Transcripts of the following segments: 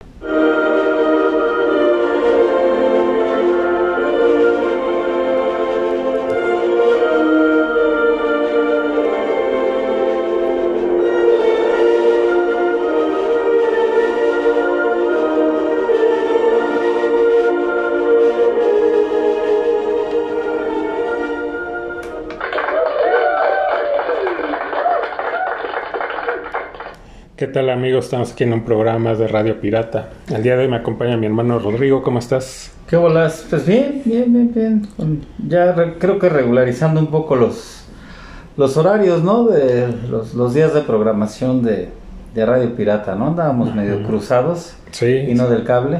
¿Qué tal amigos? Estamos aquí en un programa de Radio Pirata. El día de hoy me acompaña mi hermano Rodrigo. ¿Cómo estás? ¿Qué bolas? Pues bien, bien, bien, bien. Ya creo que regularizando un poco los, los horarios, ¿no? De los, días de programación de, Radio Pirata, ¿no? Andábamos medio cruzados. Sí. Y no del cable.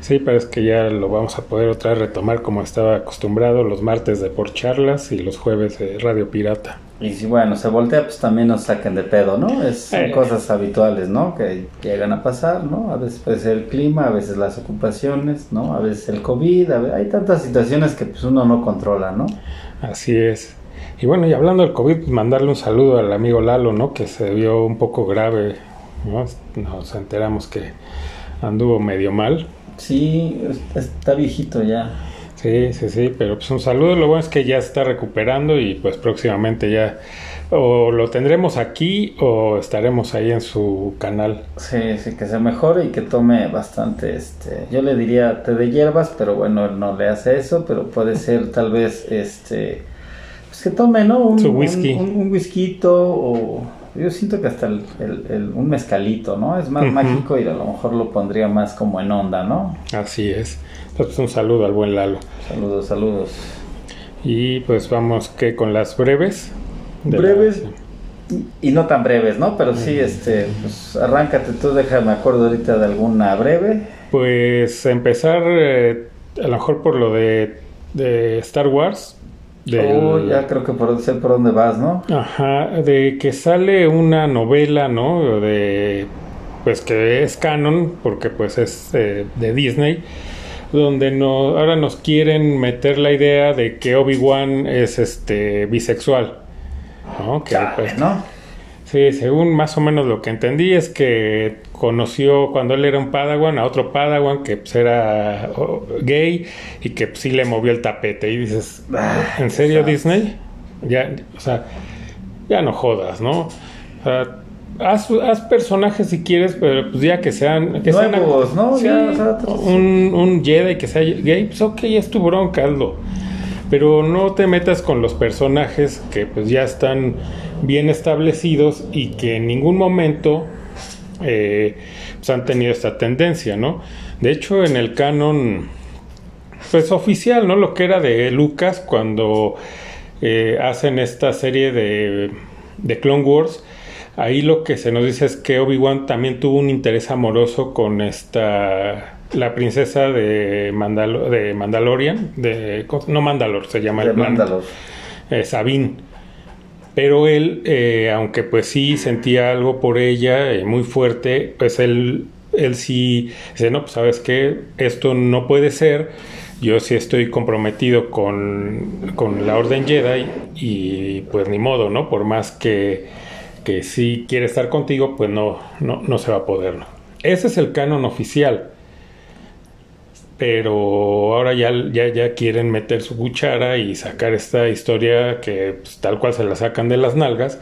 Sí, pero es que ya lo vamos a poder otra vez retomar como estaba acostumbrado los martes de por charlas y los jueves de Radio Pirata. Y si bueno, se voltea, pues también nos saquen de pedo, ¿no? Es, son cosas habituales, ¿no? Que llegan a pasar, ¿no? A veces puede ser el clima, a veces las ocupaciones, ¿no? A veces el COVID, hay tantas situaciones que pues uno no controla, ¿no? Así es. Y bueno, y hablando del COVID, pues mandarle un saludo al amigo Lalo, ¿no? Que se vio un poco grave, ¿no? Nos enteramos que anduvo medio mal. Sí, está viejito ya. Sí, sí, sí, pero pues un saludo, lo bueno es que ya está recuperando y pues próximamente ya o lo tendremos aquí o estaremos ahí en su canal. Sí, sí, que se mejore y que tome bastante, este, yo le diría té de hierbas, pero bueno, no le hace eso, pero puede ser tal vez, este, pues que tome, ¿no? Un, su whisky. Un, un, whisky o yo siento que hasta el, un mezcalito, ¿no? Es más mágico y a lo mejor lo pondría más como en onda, ¿no? Así es. Pues un saludo al buen Lalo. Saludos, saludos. Y pues vamos que con las breves. Breves y no tan breves, ¿no? Pero sí, este, pues arráncate tú, déjame acuerdo ahorita de alguna breve. Pues empezar eh, a lo mejor por lo de, de Star Wars. Oh, ya creo que por, sé por dónde vas, ¿no? Ajá, de que sale una novela, ¿no? De, pues que es canon, porque pues es eh, de Disney donde no, ahora nos quieren meter la idea de que Obi-Wan es este bisexual. ¿no? Que, pues, ¿no? Sí, según más o menos lo que entendí es que conoció cuando él era un Padawan a otro Padawan que pues, era gay y que pues, sí le movió el tapete. Y dices, ¿en serio Disney? Ya, o sea, ya no jodas, ¿no? O sea, Haz, haz, personajes si quieres, pero pues ya que sean. Que Nuevos, ¿no? un, un Jedi que sea gay, pues ok, es tu bronca, hazlo. Pero no te metas con los personajes que pues ya están bien establecidos y que en ningún momento eh, pues han tenido esta tendencia, ¿no? De hecho, en el canon, pues oficial, ¿no? Lo que era de Lucas cuando eh, hacen esta serie de, de Clone Wars Ahí lo que se nos dice es que Obi-Wan también tuvo un interés amoroso con esta la princesa de, de Mandalorian, de no Mandalor, se llama el Mandalor. Eh, Sabine. Pero él, eh, aunque pues sí sentía algo por ella eh, muy fuerte, pues él, él sí dice, no, pues sabes que esto no puede ser, yo sí estoy comprometido con, con la Orden Jedi y pues ni modo, ¿no? Por más que que si quiere estar contigo, pues no, no, no se va a poder. Ese es el canon oficial. Pero ahora ya, ya, ya quieren meter su cuchara y sacar esta historia que pues, tal cual se la sacan de las nalgas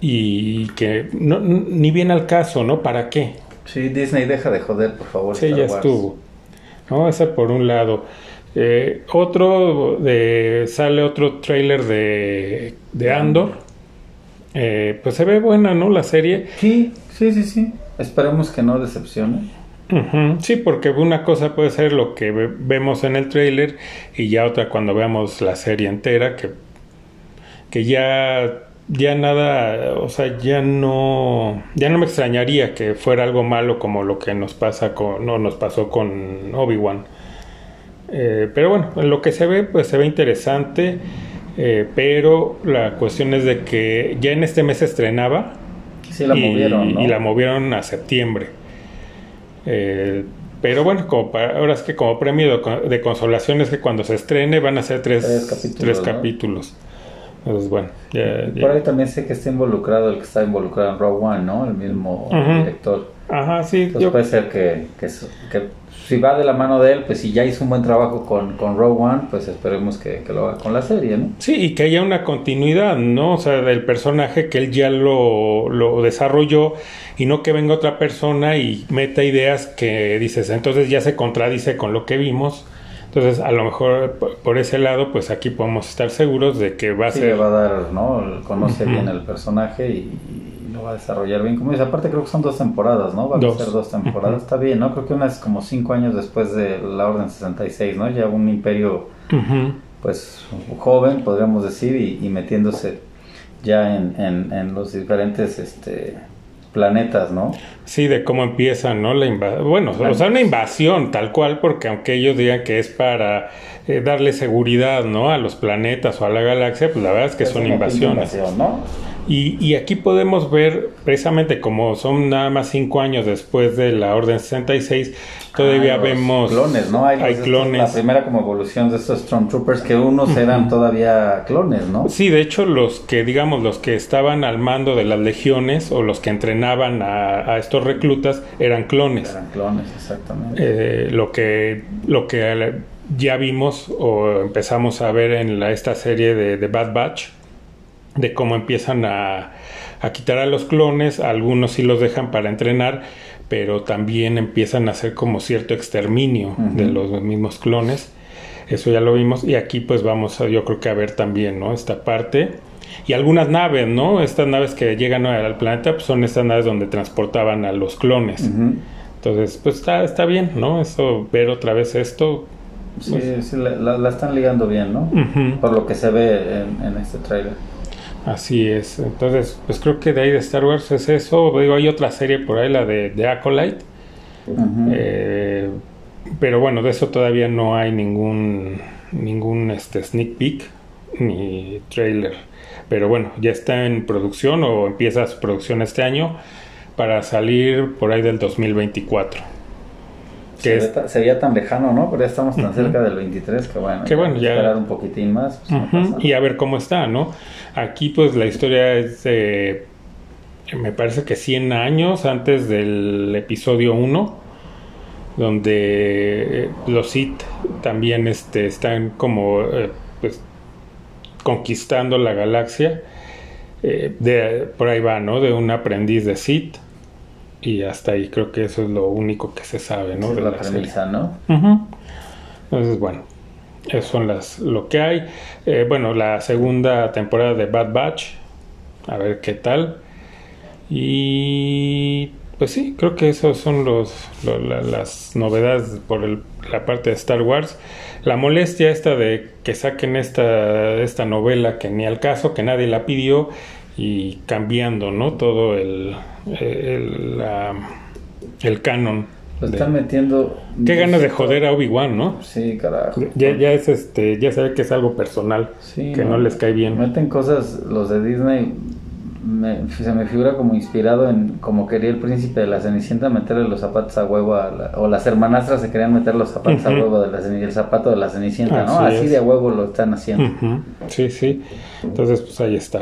y que no, ni viene al caso, ¿no? ¿Para qué? Sí, Disney deja de joder, por favor. Sí, ya estuvo. No, ese por un lado. Eh, otro, de, sale otro trailer de, de Andor eh, pues se ve buena, ¿no? La serie. Sí, sí, sí, sí. Esperemos que no decepcione. Sí, porque una cosa puede ser lo que vemos en el trailer y ya otra cuando veamos la serie entera, que, que ya, ya nada, o sea, ya no, ya no me extrañaría que fuera algo malo como lo que nos pasa con, no nos pasó con Obi-Wan. Eh, pero bueno, en lo que se ve, pues se ve interesante. Eh, pero la cuestión es de que ya en este mes se estrenaba. la y, movieron. Y la movieron a septiembre. Eh, pero bueno, como ahora es que como premio de, consolación es que cuando se estrene van a ser tres, capítulos. Entonces, bueno. Por ahí también sé que está involucrado el que está involucrado en Rogue One, ¿no? El mismo director. Ajá, sí. Entonces puede ser que, que, que si va de la mano de él, pues si ya hizo un buen trabajo con, con Rogue One, pues esperemos que, lo haga con la serie, ¿no? Sí, y que haya una continuidad, ¿no? O sea, del personaje que él ya lo, lo desarrolló y no que venga otra persona y meta ideas que dices, entonces ya se contradice con lo que vimos. Entonces, a lo mejor por ese lado, pues aquí podemos estar seguros de que va a sí, ser... le va a dar, ¿no? Conoce bien el personaje y, lo va a desarrollar bien. Como dice, aparte creo que son dos temporadas, ¿no? Va a ser dos temporadas. Está bien, ¿no? Creo que una es como cinco años después de la Orden 66, ¿no? Ya un imperio, pues, joven, podríamos decir, y, metiéndose ya en, en, en los diferentes, este planetas, ¿no? Sí, de cómo empieza, ¿no? La invasión. Bueno, o sea, una invasión tal cual, porque aunque ellos digan que es para eh, darle seguridad, ¿no? A los planetas o a la galaxia, pues la verdad es que son invasiones. ¿no? Y, y, aquí podemos ver, precisamente como son nada más cinco años después de la Orden 66, todavía ah, vemos... Clones, ¿no? Hay, clones. La primera como evolución de estos Stormtroopers, que unos eran todavía clones, ¿no? Sí, de hecho los que, digamos, los que estaban al mando de las legiones o los que entrenaban a, estos reclutas eran clones. Eran clones, exactamente. Eh, lo que... Lo que ya vimos o empezamos a ver en la, esta serie de, de Bad Batch, de cómo empiezan a, a, quitar a los clones, algunos sí los dejan para entrenar, pero también empiezan a hacer como cierto exterminio de los mismos clones. Eso ya lo vimos y aquí pues vamos a, yo creo que a ver también, ¿no? Esta parte. Y algunas naves, ¿no? Estas naves que llegan al planeta pues son estas naves donde transportaban a los clones. Entonces, pues está, está bien, ¿no? Eso, ver otra vez esto, Sí, pues sí la, están ligando bien, ¿no? Por lo que se ve en, este trailer. Así es. Entonces, pues creo que de ahí de Star Wars es eso. Digo, hay otra serie por ahí, la de, de Acolyte. Eh, pero bueno, de eso todavía no hay ningún ningún este sneak peek ni trailer. Pero bueno, ya está en producción o empieza su producción este año para salir por ahí del 2024 se, veía tan lejano, ¿no? Pero ya estamos tan cerca del 23 que bueno, que bueno ya esperar un poquitín más. Pues, y a ver cómo está, ¿no? Aquí pues la historia es de, me parece que 100 años antes del episodio 1, donde eh, los Sith también este, están como eh, pues conquistando la galaxia. Eh, de, por ahí va, ¿no? De un aprendiz de Sith y hasta ahí creo que eso es lo único que se sabe, ¿no? de la, premisa, ¿no? Entonces, bueno, eso son las lo que hay. Eh, bueno, la segunda temporada de Bad Batch, a ver qué tal. Y pues sí, creo que esos son los, las novedades por la parte de Star Wars. La molestia esta de que saquen esta, esta novela que ni al caso, que nadie la pidió y cambiando, ¿no? Todo el, el, el canon. Lo están metiendo. Qué ganas de joder a Obi-Wan, ¿no? Sí, carajo. Ya, ya es este, ya sabe que es algo personal, que no, les cae bien. Meten cosas, los de Disney, se me figura como inspirado en como quería el príncipe de la Cenicienta meterle los zapatos a huevo o las hermanastras se querían meter los zapatos a huevo de la el zapato de la Cenicienta, ¿no? Así de huevo lo están haciendo. Sí, sí. Entonces, pues ahí está.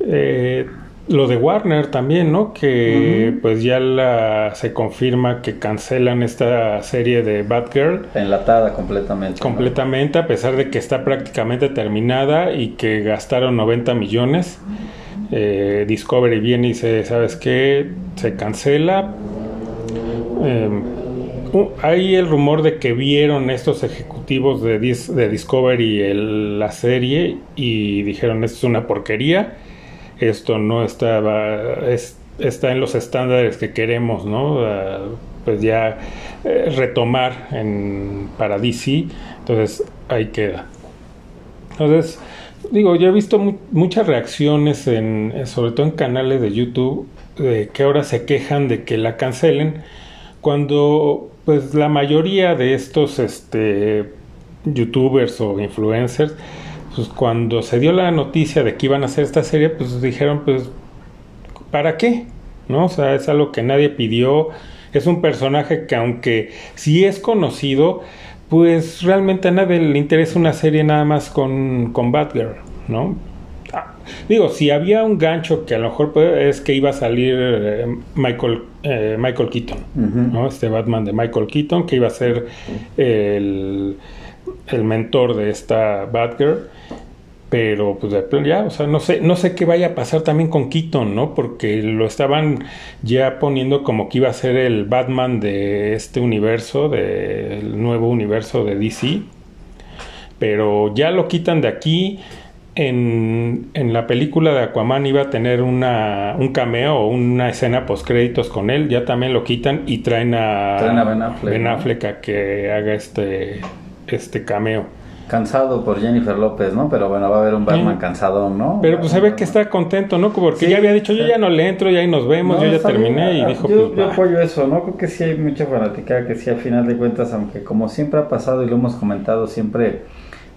Eh, lo de Warner también, ¿no? Que pues ya la, se confirma que cancelan esta serie de Batgirl. Enlatada completamente. Completamente, a pesar de que está prácticamente terminada y que gastaron 90 millones. Eh, Discovery viene y dice, ¿sabes qué? Se cancela. Em, hay el rumor de que vieron estos ejecutivos de, de Discovery la serie y dijeron, esto es una porquería esto no estaba, está en los estándares que queremos, ¿no? pues ya eh, retomar en, para DC, entonces ahí queda. Entonces, digo, yo he visto muchas reacciones, en, sobre todo en canales de YouTube, de que ahora se quejan de que la cancelen, cuando pues la mayoría de estos este, youtubers o influencers pues cuando se dio la noticia de que iban a hacer esta serie, pues dijeron, pues, ¿para qué? ¿No? O sea, es algo que nadie pidió. Es un personaje que aunque sí es conocido, pues realmente a nadie le interesa una serie nada más con, con Batgirl, ¿no? digo, si había un gancho que a lo mejor es que iba a salir eh, Michael, eh, Michael Keaton, ¿no? Este Batman de Michael Keaton, que iba a ser el, el mentor de esta Batgirl. Pero pues ya, o sea, no sé, no sé qué vaya a pasar también con Keaton, ¿no? Porque lo estaban ya poniendo como que iba a ser el Batman de este universo, del nuevo universo de DC. Pero ya lo quitan de aquí en, en, la película de Aquaman iba a tener una, un cameo o una escena post créditos con él, ya también lo quitan y traen a, Ben, Affleck, a que haga este, este cameo. Cansado por Jennifer López, ¿no? Pero bueno, va a haber un Batman cansado, ¿no? Pero pues se ve que está contento, ¿no? Porque ya había dicho, yo ya no le entro, y ahí nos vemos, yo ya terminé y dijo... Yo, pues, yo apoyo eso, ¿no? Creo que sí hay mucha fanática, que sí, al final de cuentas, aunque como siempre ha pasado y lo hemos comentado siempre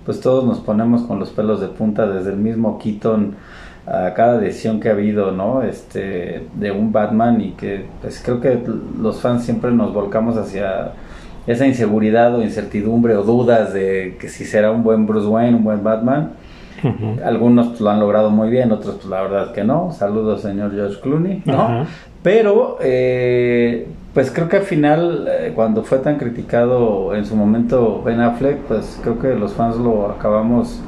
pues todos nos ponemos con los pelos de punta desde el mismo Keaton a cada decisión que ha habido, ¿no? Este, de un Batman y que pues creo que los fans siempre nos volcamos hacia esa inseguridad o incertidumbre o dudas de que si será un buen Bruce Wayne, un buen Batman. Algunos pues, lo han logrado muy bien, otros pues la verdad que no. Saludos señor George Clooney, ¿no? Pero eh, pues creo que al final, eh, cuando fue tan criticado en su momento Ben Affleck, pues creo que los fans lo acabamos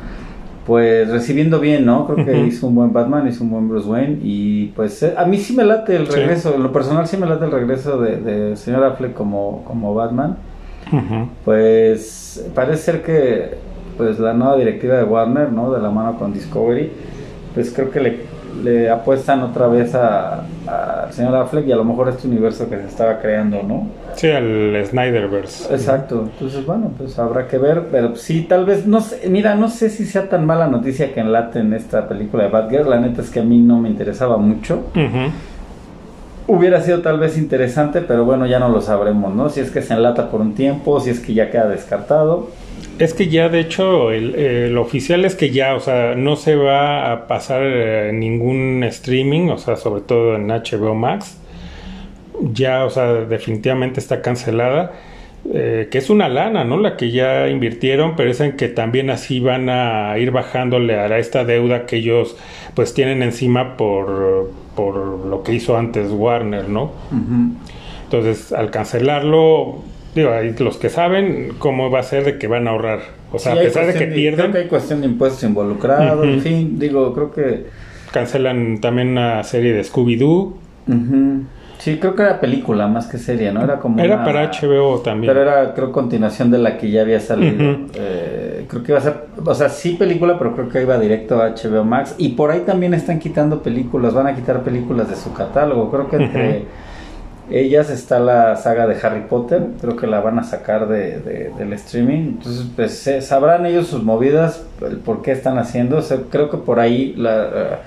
pues recibiendo bien, ¿no? Creo que hizo un buen Batman, hizo un buen Bruce Wayne y pues eh, a mí sí me late el regreso, en lo personal sí me late el regreso de, de señor Affleck como, como Batman. Pues parece ser que pues la nueva directiva de Warner, ¿no? De la mano con Discovery, pues creo que le le apuestan otra vez a, al señor Affleck y a lo mejor este universo que se estaba creando, ¿no? Sí, al Snyderverse. Exacto. Entonces, bueno, pues habrá que ver, pero sí, tal vez, no sé, mira, no sé si sea tan mala noticia que enlaten esta película de Batgirl, la neta es que a mí no me interesaba mucho. Hubiera sido tal vez interesante, pero bueno, ya no lo sabremos, ¿no? Si es que se enlata por un tiempo, si es que ya queda descartado. Es que ya, de hecho, el, oficial es que ya, o sea, no se va a pasar eh, ningún streaming, o sea, sobre todo en HBO Max. Ya, o sea, definitivamente está cancelada. Eh, que es una lana, ¿no? La que ya invirtieron, pero es en que también así van a ir bajándole a esta deuda que ellos pues tienen encima por, por lo que hizo antes Warner, ¿no? Entonces, al cancelarlo, digo, los que saben cómo va a ser de que van a ahorrar. O sea, a pesar de que pierden. Creo que hay cuestión de impuestos involucrados, en fin, digo, creo que. Cancelan también una serie de Scooby-Doo. Sí, creo que era película más que serie, ¿no? Era como. Era para HBO también. Pero era, creo, continuación de la que ya había salido. Eh, creo que iba a ser. O sea, sí película, pero creo que iba directo a HBO Max. Y por ahí también están quitando películas, van a quitar películas de su catálogo. Creo que entre ellas está la saga de Harry Potter, creo que la van a sacar de, del streaming. Entonces, pues sabrán ellos sus movidas, el por qué están haciendo. creo que por ahí la, eh,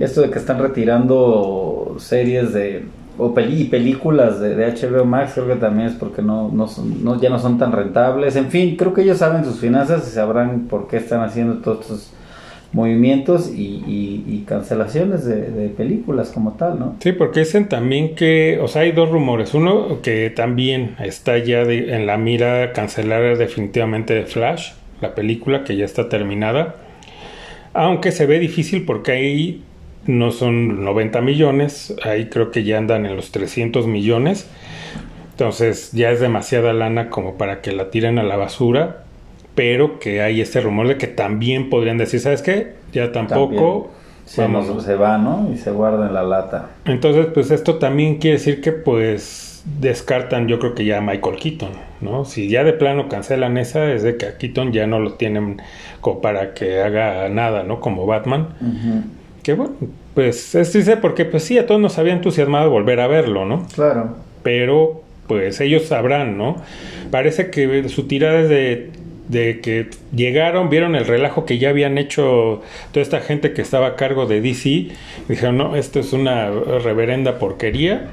esto de que están retirando series de o peli, películas de, de, HBO Max, creo que también es porque no, no, son, no ya no son tan rentables. En fin, creo que ellos saben sus finanzas y sabrán por qué están haciendo todos estos movimientos y, cancelaciones de, películas como tal, ¿no? Sí, porque dicen también que, o sea, hay dos rumores. Uno, que también está ya en la mira cancelar definitivamente Flash, la película que ya está terminada. Aunque se ve difícil porque ahí no son 90 millones, ahí creo que ya andan en los 300 millones. Entonces ya es demasiada lana como para que la tiren a la basura pero que hay este rumor de que también podrían decir, ¿sabes qué? Ya tampoco... se, se va, ¿no? Y se guarda en la lata. Entonces, pues esto también quiere decir que pues descartan yo creo que ya a Michael Keaton, ¿no? Si ya de plano cancelan esa, es de que a Keaton ya no lo tienen como para que haga nada, ¿no? Como Batman. Que bueno, pues es triste porque pues sí, a todos nos había entusiasmado volver a verlo, ¿no? Claro. Pero pues ellos sabrán, ¿no? Parece que su tirada es de de que llegaron, vieron el relajo que ya habían hecho toda esta gente que estaba a cargo de DC, dijeron, no, esto es una reverenda porquería,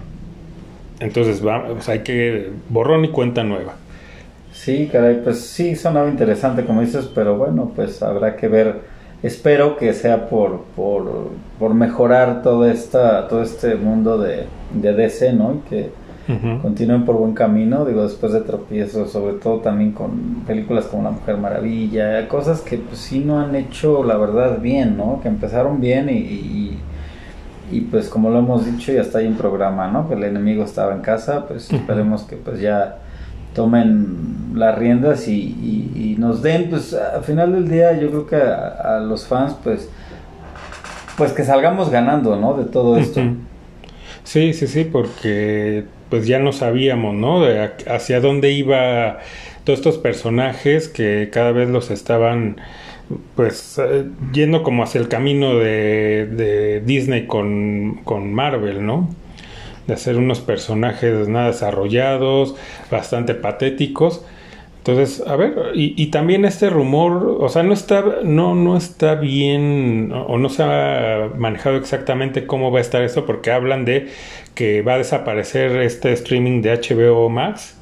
entonces hay que borrón y cuenta nueva. Sí, caray, pues sí, sonaba interesante como dices, pero bueno, pues habrá que ver, espero que sea por, por, por mejorar todo, esta, todo este mundo de, de DC, ¿no? Y que continúen por buen camino, digo, después de tropiezos, sobre todo también con películas como La Mujer Maravilla, cosas que pues sí no han hecho la verdad bien, ¿no? Que empezaron bien y, y, pues como lo hemos dicho ya está ahí un programa, ¿no? Que el enemigo estaba en casa, pues esperemos que pues ya tomen las riendas y, y, nos den, pues al final del día yo creo que a, los fans pues pues que salgamos ganando, ¿no? De todo esto. Sí, sí, sí, porque pues ya no sabíamos, ¿no? De hacia dónde iba todos estos personajes que cada vez los estaban pues eh, yendo como hacia el camino de, de Disney con, con Marvel, ¿no? De hacer unos personajes nada desarrollados, bastante patéticos. Entonces, a ver, y, y, también este rumor, o sea, no está, no, no está bien, o no se ha manejado exactamente cómo va a estar eso, porque hablan de que va a desaparecer este streaming de HBO Max.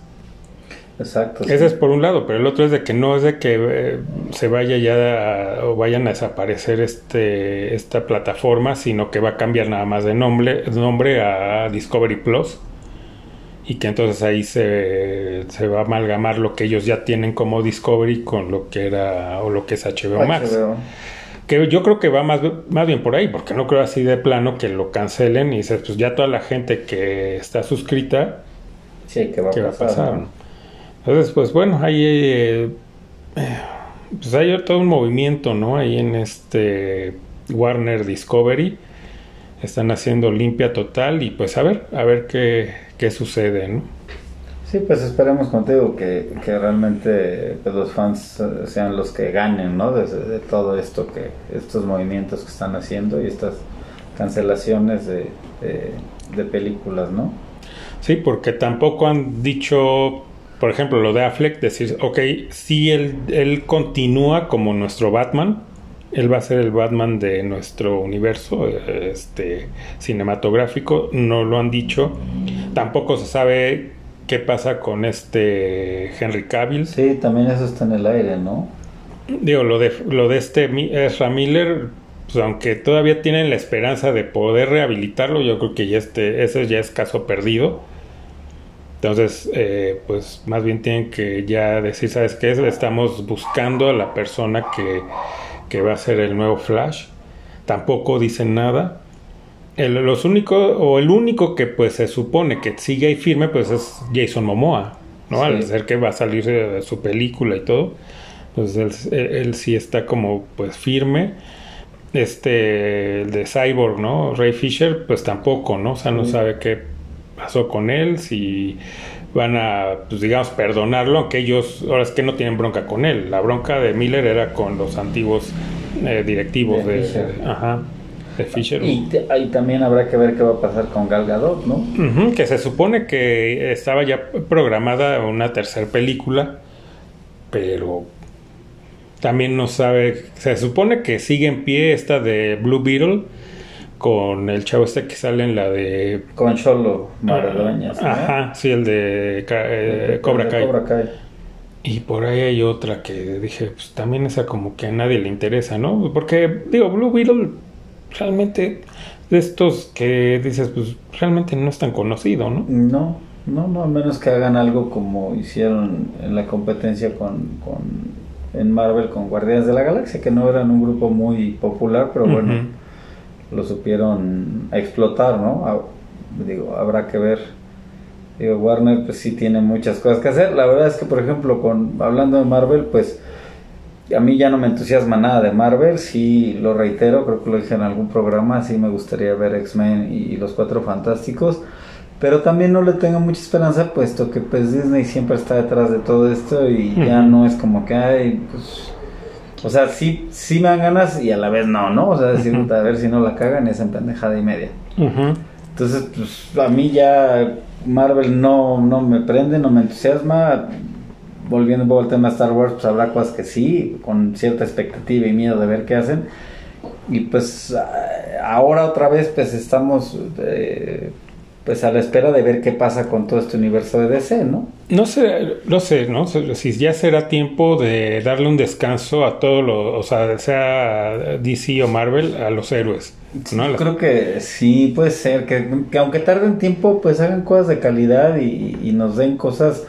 Exacto. Ese es por un lado, pero el otro es de que no es de que eh, se vaya ya o vayan a desaparecer este esta plataforma, sino que va a cambiar nada más de nombre, nombre a Discovery Plus y que entonces ahí se, se, va a amalgamar lo que ellos ya tienen como Discovery con lo que era o lo que es HBO Max. Que yo creo que va más, más bien por ahí, porque no creo así de plano que lo cancelen y dices, pues ya toda la gente que está suscrita, sí, que va, a pasar. Entonces, pues bueno, ahí, eh, pues hay todo un movimiento, ¿no? Ahí en este Warner Discovery. Están haciendo limpia total y pues a ver, a ver qué, qué sucede, ¿no? Sí, pues esperemos contigo que, que realmente pues, los fans eh, sean los que ganen, ¿no? De, todo esto que, estos movimientos que están haciendo y estas cancelaciones de, de, películas, ¿no? Sí, porque tampoco han dicho, por ejemplo, lo de Affleck, decir, ok, si él, él continúa como nuestro Batman, él va a ser el Batman de nuestro universo este cinematográfico, no lo han dicho. Tampoco se sabe qué pasa con este Henry Cavill. Sí, también eso está en el aire, ¿no? Digo, lo de, lo de este Ezra Miller, pues aunque todavía tienen la esperanza de poder rehabilitarlo, yo creo que ya este, ese ya es caso perdido. Entonces, eh, pues más bien tienen que ya decir, ¿sabes qué? Estamos buscando a la persona que, que va a ser el nuevo Flash. Tampoco dicen nada el, los únicos, o el único que pues se supone que sigue ahí firme, pues es Jason Momoa, ¿no? Al ser que va a salir de su película y todo, pues él, sí está como pues firme. Este, el de Cyborg, ¿no? Ray Fisher, pues tampoco, ¿no? O sea, no sabe qué pasó con él, si van a, pues digamos, perdonarlo, aunque ellos, ahora es que no tienen bronca con él. La bronca de Miller era con los antiguos eh, directivos de, de, ajá. Y ahí también habrá que ver qué va a pasar con Gal Gadot, ¿no? que se supone que estaba ya programada una tercera película, pero también no sabe. Se supone que sigue en pie esta de Blue Beetle con el chavo este que sale en la de. Con Cholo. Ajá, sí, el de eh, Cobra, Kai. Cobra Kai. Y por ahí hay otra que dije, pues también esa como que a nadie le interesa, ¿no? Porque, digo, Blue Beetle realmente de estos que dices, pues realmente no es tan conocido, ¿no? No, no, no, a menos que hagan algo como hicieron en la competencia con, con en Marvel con Guardianes de la Galaxia, que no eran un grupo muy popular, pero bueno, lo supieron explotar, ¿no? digo, habrá que ver. Digo, Warner pues sí tiene muchas cosas que hacer. La verdad es que, por ejemplo, con hablando de Marvel, pues a mí ya no me entusiasma nada de Marvel, sí lo reitero, creo que lo dije en algún programa, sí me gustaría ver X-Men y, los Cuatro Fantásticos, pero también no le tengo mucha esperanza puesto que pues Disney siempre está detrás de todo esto y ya no es como que hay, pues, o sea, sí, sí me dan ganas y a la vez no, ¿no? O sea, decir, a ver si no la cagan es en pendejada y media. Entonces, pues a mí ya Marvel no, no me prende, no me entusiasma volviendo un poco al tema de Star Wars, pues habrá cosas que sí, con cierta expectativa y miedo de ver qué hacen. Y pues ahora otra vez pues estamos eh, pues a la espera de ver qué pasa con todo este universo de DC, ¿no? No sé, no sé, ¿no? Si ya será tiempo de darle un descanso a todos los, o sea, sea DC o Marvel, a los héroes. ¿no? creo que sí, puede ser, que, aunque tarden tiempo, pues hagan cosas de calidad y, nos den cosas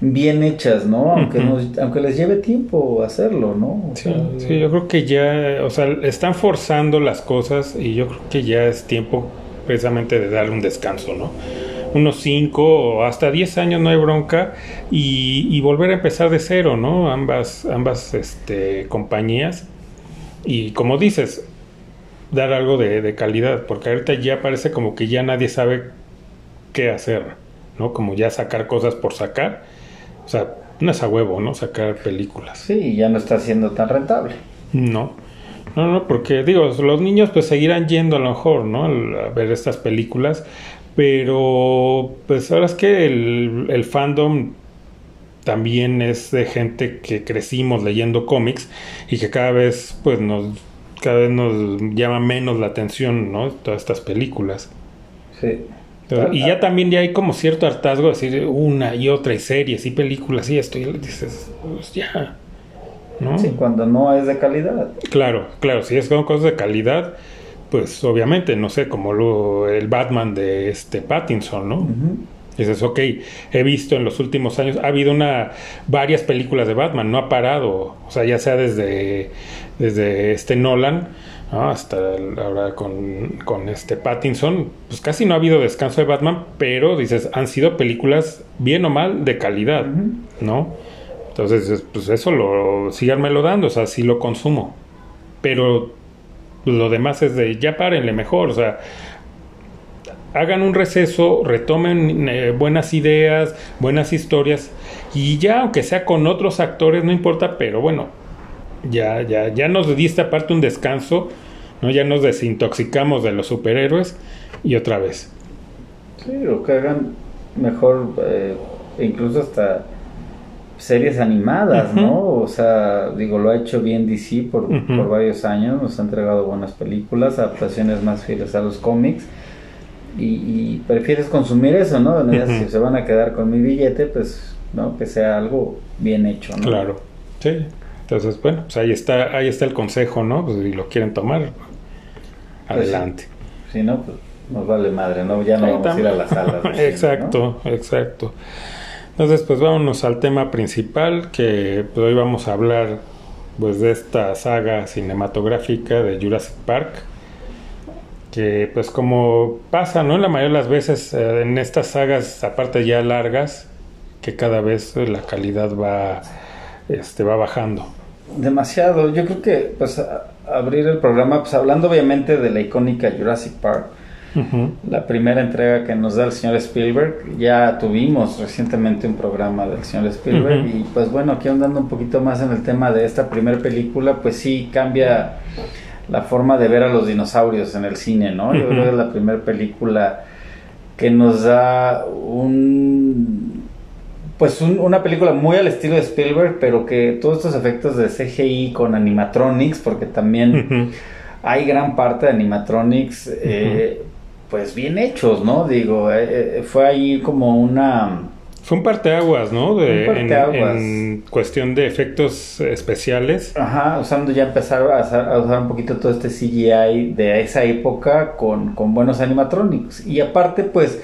bien hechas, ¿no? Aunque, aunque les lleve tiempo hacerlo, ¿no? sí, sí, yo creo que ya, o sea, están forzando las cosas y yo creo que ya es tiempo precisamente de darle un descanso, ¿no? Unos 5 o hasta 10 años no hay bronca y, volver a empezar de cero, ¿no? Ambas, ambas este, compañías. Y como dices, dar algo de, calidad, porque ahorita ya parece como que ya nadie sabe qué hacer, ¿no? Como ya sacar cosas por sacar. O sea, no es a huevo, ¿no? Sacar películas. Sí, ya no está siendo tan rentable. No. No, no, porque digo, los niños pues seguirán yendo a lo mejor, ¿no? A ver estas películas, pero pues ahora es que el, el fandom también es de gente que crecimos leyendo cómics y que cada vez pues nos cada vez nos llama menos la atención, ¿no? Todas estas películas. Sí. y ya también ya hay como cierto hartazgo de decir una y otra y series y películas y esto y dices, pues ya. Sí, cuando no es de calidad. Claro, claro, si es con cosas de calidad, pues obviamente, no sé, como lo, el Batman de este Pattinson, ¿no? Dices, ok, he visto en los últimos años, ha habido una varias películas de Batman, no ha parado, o sea, ya sea desde, desde este Nolan, hasta ahora con, con, este Pattinson, pues casi no ha habido descanso de Batman, pero dices, han sido películas bien o mal de calidad, ¿no? Entonces, pues eso lo lo dando, o sea, sí lo consumo. Pero lo demás es de ya párenle mejor, o sea, hagan un receso, retomen eh, buenas ideas, buenas historias y ya aunque sea con otros actores no importa, pero bueno, ya ya ya nos diste aparte un descanso, no ya nos desintoxicamos de los superhéroes y otra vez. Sí, o que hagan mejor eh, incluso hasta series animadas, ¿no? O sea, digo, lo ha hecho bien DC por, por, varios años, nos ha entregado buenas películas, adaptaciones más fieles a los cómics. Y, prefieres consumir eso, ¿no? Si se van a quedar con mi billete, pues, ¿no? Que sea algo bien hecho, ¿no? Claro, sí. Entonces, bueno, pues ahí está, ahí está el consejo, ¿no? Pues si lo quieren tomar, pues adelante. si no, pues nos vale madre, ¿no? Ya no vamos a ir a las salas. exacto, exacto. Entonces, pues vámonos al tema principal, que pues, hoy vamos a hablar pues de esta saga cinematográfica de Jurassic Park, que pues como pasa, ¿no? La mayoría de las veces eh, en estas sagas, aparte ya largas, que cada vez la calidad va, este, va bajando. Demasiado. Yo creo que pues abrir el programa, pues hablando obviamente de la icónica Jurassic Park, la primera entrega que nos da el señor Spielberg. Ya tuvimos recientemente un programa del señor Spielberg y pues bueno, aquí andando un poquito más en el tema de esta primera película, pues sí cambia la forma de ver a los dinosaurios en el cine, ¿no? Yo creo que es la primera película que nos da un pues una película muy al estilo de Spielberg, pero que todos estos efectos de CGI con animatronics, porque también hay gran parte de animatronics, eh, pues bien hechos, ¿no? Digo, eh, eh, fue ahí como una... Fue un parteaguas, ¿no? De, En, cuestión de efectos especiales. Ajá, usando ya empezar a, usar un poquito todo este CGI de esa época con, con buenos animatronics. Y aparte, pues,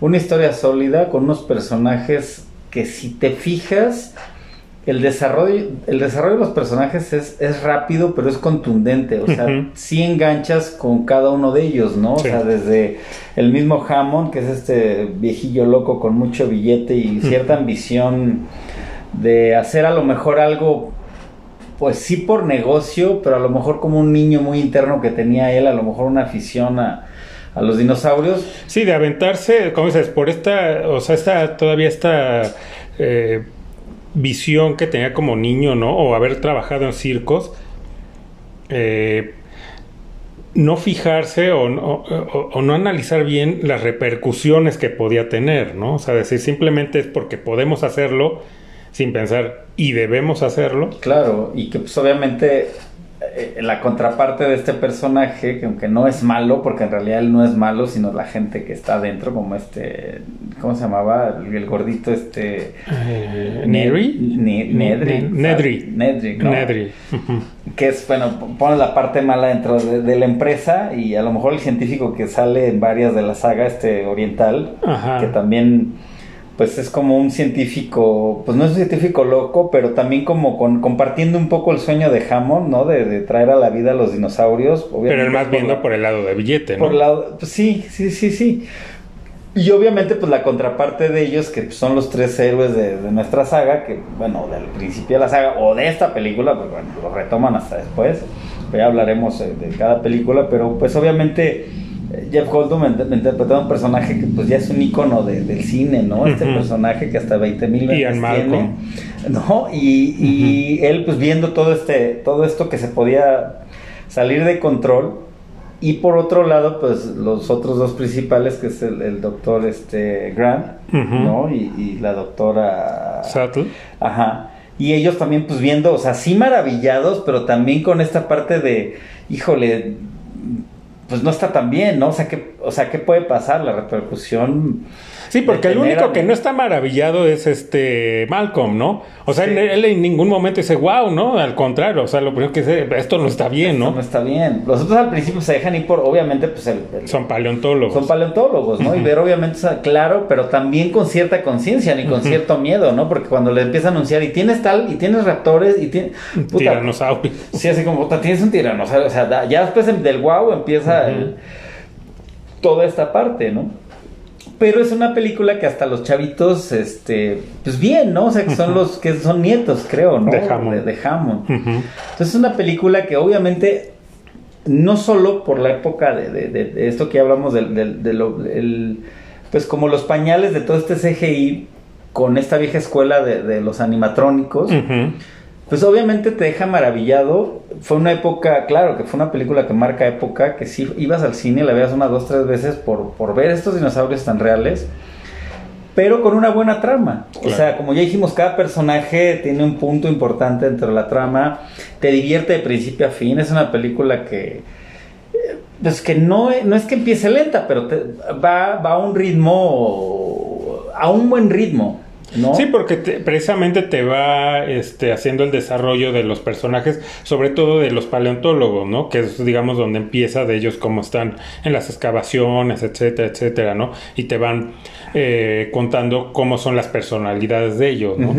una historia sólida con unos personajes que si te fijas, el desarrollo, el desarrollo de los personajes es, rápido, pero es contundente. O sea, sí enganchas con cada uno de ellos, ¿no? O sea, desde el mismo Hammond, que es este viejillo loco con mucho billete y cierta ambición de hacer a lo mejor algo, pues sí por negocio, pero a lo mejor como un niño muy interno que tenía él, a lo mejor una afición a, a los dinosaurios. Sí, de aventarse, como dices, por esta, o sea, esta, todavía esta... Eh, visión que tenía como niño, ¿no? O haber trabajado en circos, eh, no fijarse o, no analizar bien las repercusiones que podía tener, ¿no? O sea, decir simplemente es porque podemos hacerlo sin pensar y debemos hacerlo. Claro, y que pues obviamente eh, la contraparte de este personaje, que aunque no es malo, porque en realidad él no es malo, sino la gente que está adentro, como este, ¿cómo se llamaba? El, gordito este... Eh, Nedry. Nedry. Nedry. Nedry, ¿no? Nedry. Que es, bueno, pone la parte mala dentro de, la empresa y a lo mejor el científico que sale en varias de la saga, este oriental, que también pues es como un científico, pues no es un científico loco, pero también como con, compartiendo un poco el sueño de Hammond, ¿no? De, traer a la vida a los dinosaurios. pero él más viendo por el lado de billete, ¿no? Por el lado, pues sí, sí, sí, sí. Y obviamente pues la contraparte de ellos, que son los tres héroes de, nuestra saga, que bueno, del principio de la saga o de esta película, pues bueno, lo retoman hasta después. Ya hablaremos de cada película, pero pues obviamente Jeff Goldblum interpretó un personaje que pues ya es un icono del cine, ¿no? Este personaje que hasta 20 mil veces tiene, ¿no? Y, él pues viendo todo este, todo esto que se podía salir de control y por otro lado pues los otros dos principales que es el, doctor este Grant, ¿no? Y, la doctora Sattel. Ajá. Y ellos también pues viendo, o sea, sí maravillados, pero también con esta parte de, híjole, pues no está tan bien, ¿no? O sea, ¿qué, o sea, ¿qué puede pasar? La repercusión Sí, porque el único que no está maravillado es este Malcolm, ¿no? O sea, él, en ningún momento dice, wow, ¿no? Al contrario, o sea, lo primero que dice, esto no está bien, ¿no? no está bien. Los otros al principio se dejan ir por, obviamente, pues el... son paleontólogos. Son paleontólogos, ¿no? Y ver, obviamente, claro, pero también con cierta conciencia, ni con cierto miedo, ¿no? Porque cuando le empieza a anunciar, y tienes tal, y tienes raptores, y tienes... Tiranosaurio. Sí, así como, puta, tienes un tiranosaurio, o sea, ya después del wow empieza toda esta parte, ¿no? Pero es una película que hasta los chavitos, este, pues bien, ¿no? O sea, que son los que son nietos, creo, ¿no? De Hammond. De, Entonces es una película que obviamente, no solo por la época de, esto que hablamos de, lo, pues como los pañales de todo este CGI con esta vieja escuela de, los animatrónicos pues obviamente te deja maravillado. Fue una época, claro, que fue una película que marca época, que si ibas al cine, la veías unas dos, tres veces por, por ver estos dinosaurios tan reales, pero con una buena trama. O sea, como ya dijimos, cada personaje tiene un punto importante dentro de la trama, te divierte de principio a fin, es una película que... Pues que no, no es que empiece lenta, pero va, va a un ritmo, a un buen ritmo. Sí, porque precisamente te va este, haciendo el desarrollo de los personajes, sobre todo de los paleontólogos, ¿no? Que es, digamos, donde empieza de ellos cómo están en las excavaciones, etcétera, etcétera, ¿no? Y te van eh, contando cómo son las personalidades de ellos, ¿no?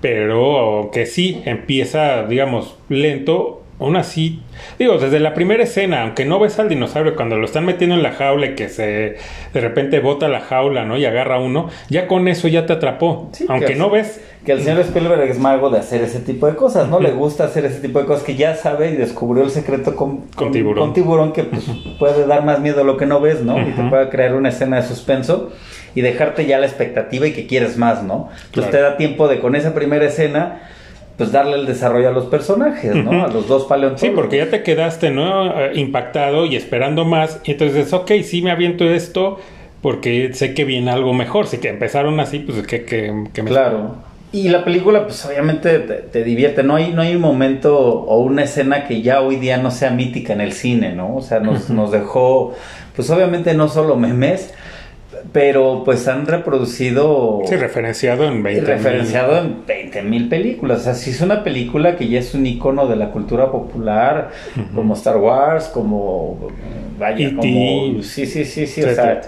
Pero que sí, empieza, digamos, lento, aún así, digo, desde la primera escena, aunque no ves al dinosaurio cuando lo están metiendo en la jaula y que se de repente bota la jaula, ¿no? Y agarra uno, ya con eso ya te atrapó. aunque no ves. Que el señor Spielberg es mago de hacer ese tipo de cosas, ¿no? Le gusta hacer ese tipo de cosas que ya sabe y descubrió el secreto con, con, tiburón. Con tiburón que pues, puede dar más miedo a lo que no ves, ¿no? Y te puede crear una escena de suspenso y dejarte ya la expectativa y que quieres más, ¿no? Entonces te da tiempo de con esa primera escena pues darle el desarrollo a los personajes, ¿no? A los dos paleontólogos. Sí, porque ya te quedaste, ¿no? Eh, impactado y esperando más. Y entonces, ok, sí me aviento esto porque sé que viene algo mejor. Si que empezaron así, pues que, que, me... Claro. Y la película, pues obviamente te, divierte. No hay, no hay un momento o una escena que ya hoy día no sea mítica en el cine, ¿no? O sea, nos, nos dejó, pues obviamente no solo memes, pero pues han reproducido... Sí, referenciado en 20 Referenciado en 20 mil películas. O sea, si es una película que ya es un icono de la cultura popular, como Star Wars, como... Vaya, e como... Sí, sí, sí, sí, o sea,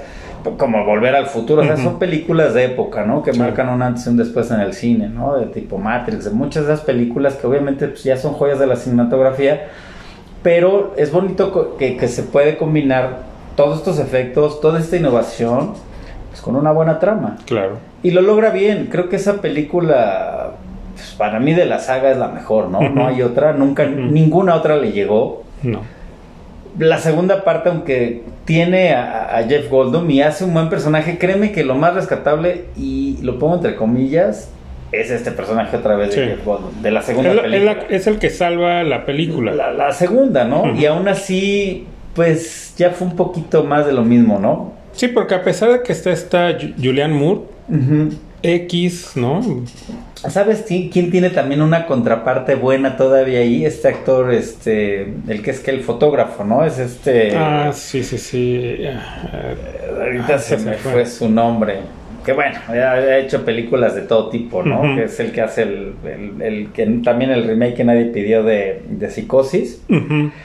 como Volver al Futuro. O sea, son películas de época, ¿no? Que marcan un antes y un después en el cine, ¿no? De tipo Matrix, de muchas de esas películas que obviamente pues, ya son joyas de la cinematografía, pero es bonito que, que se puede combinar todos estos efectos, toda esta innovación, pues con una buena trama. Claro. Y lo logra bien. Creo que esa película, pues, para mí de la saga es la mejor, ¿no? No hay otra, nunca, ninguna otra le llegó. No. La segunda parte, aunque tiene a, Jeff Goldblum y hace un buen personaje, créeme que lo más rescatable, y lo pongo entre comillas, es este personaje otra vez de Jeff Goldblum, de la segunda película. Es, el que salva la película. La, segunda, ¿no? Y aún así pues ya fue un poquito más de lo mismo, ¿no? Sí, porque a pesar de que está esta Julianne Moore, X, ¿no? ¿Sabes quién tiene también una contraparte buena todavía ahí? Este actor, este, el que es que el fotógrafo, ¿no? Es este... Ah, sí, sí, sí. Eh, ahorita ah, se me fue su nombre que bueno, ha hecho películas de todo tipo, ¿no? Que es el que hace el, el, que también el remake que nadie pidió de, de Psicosis.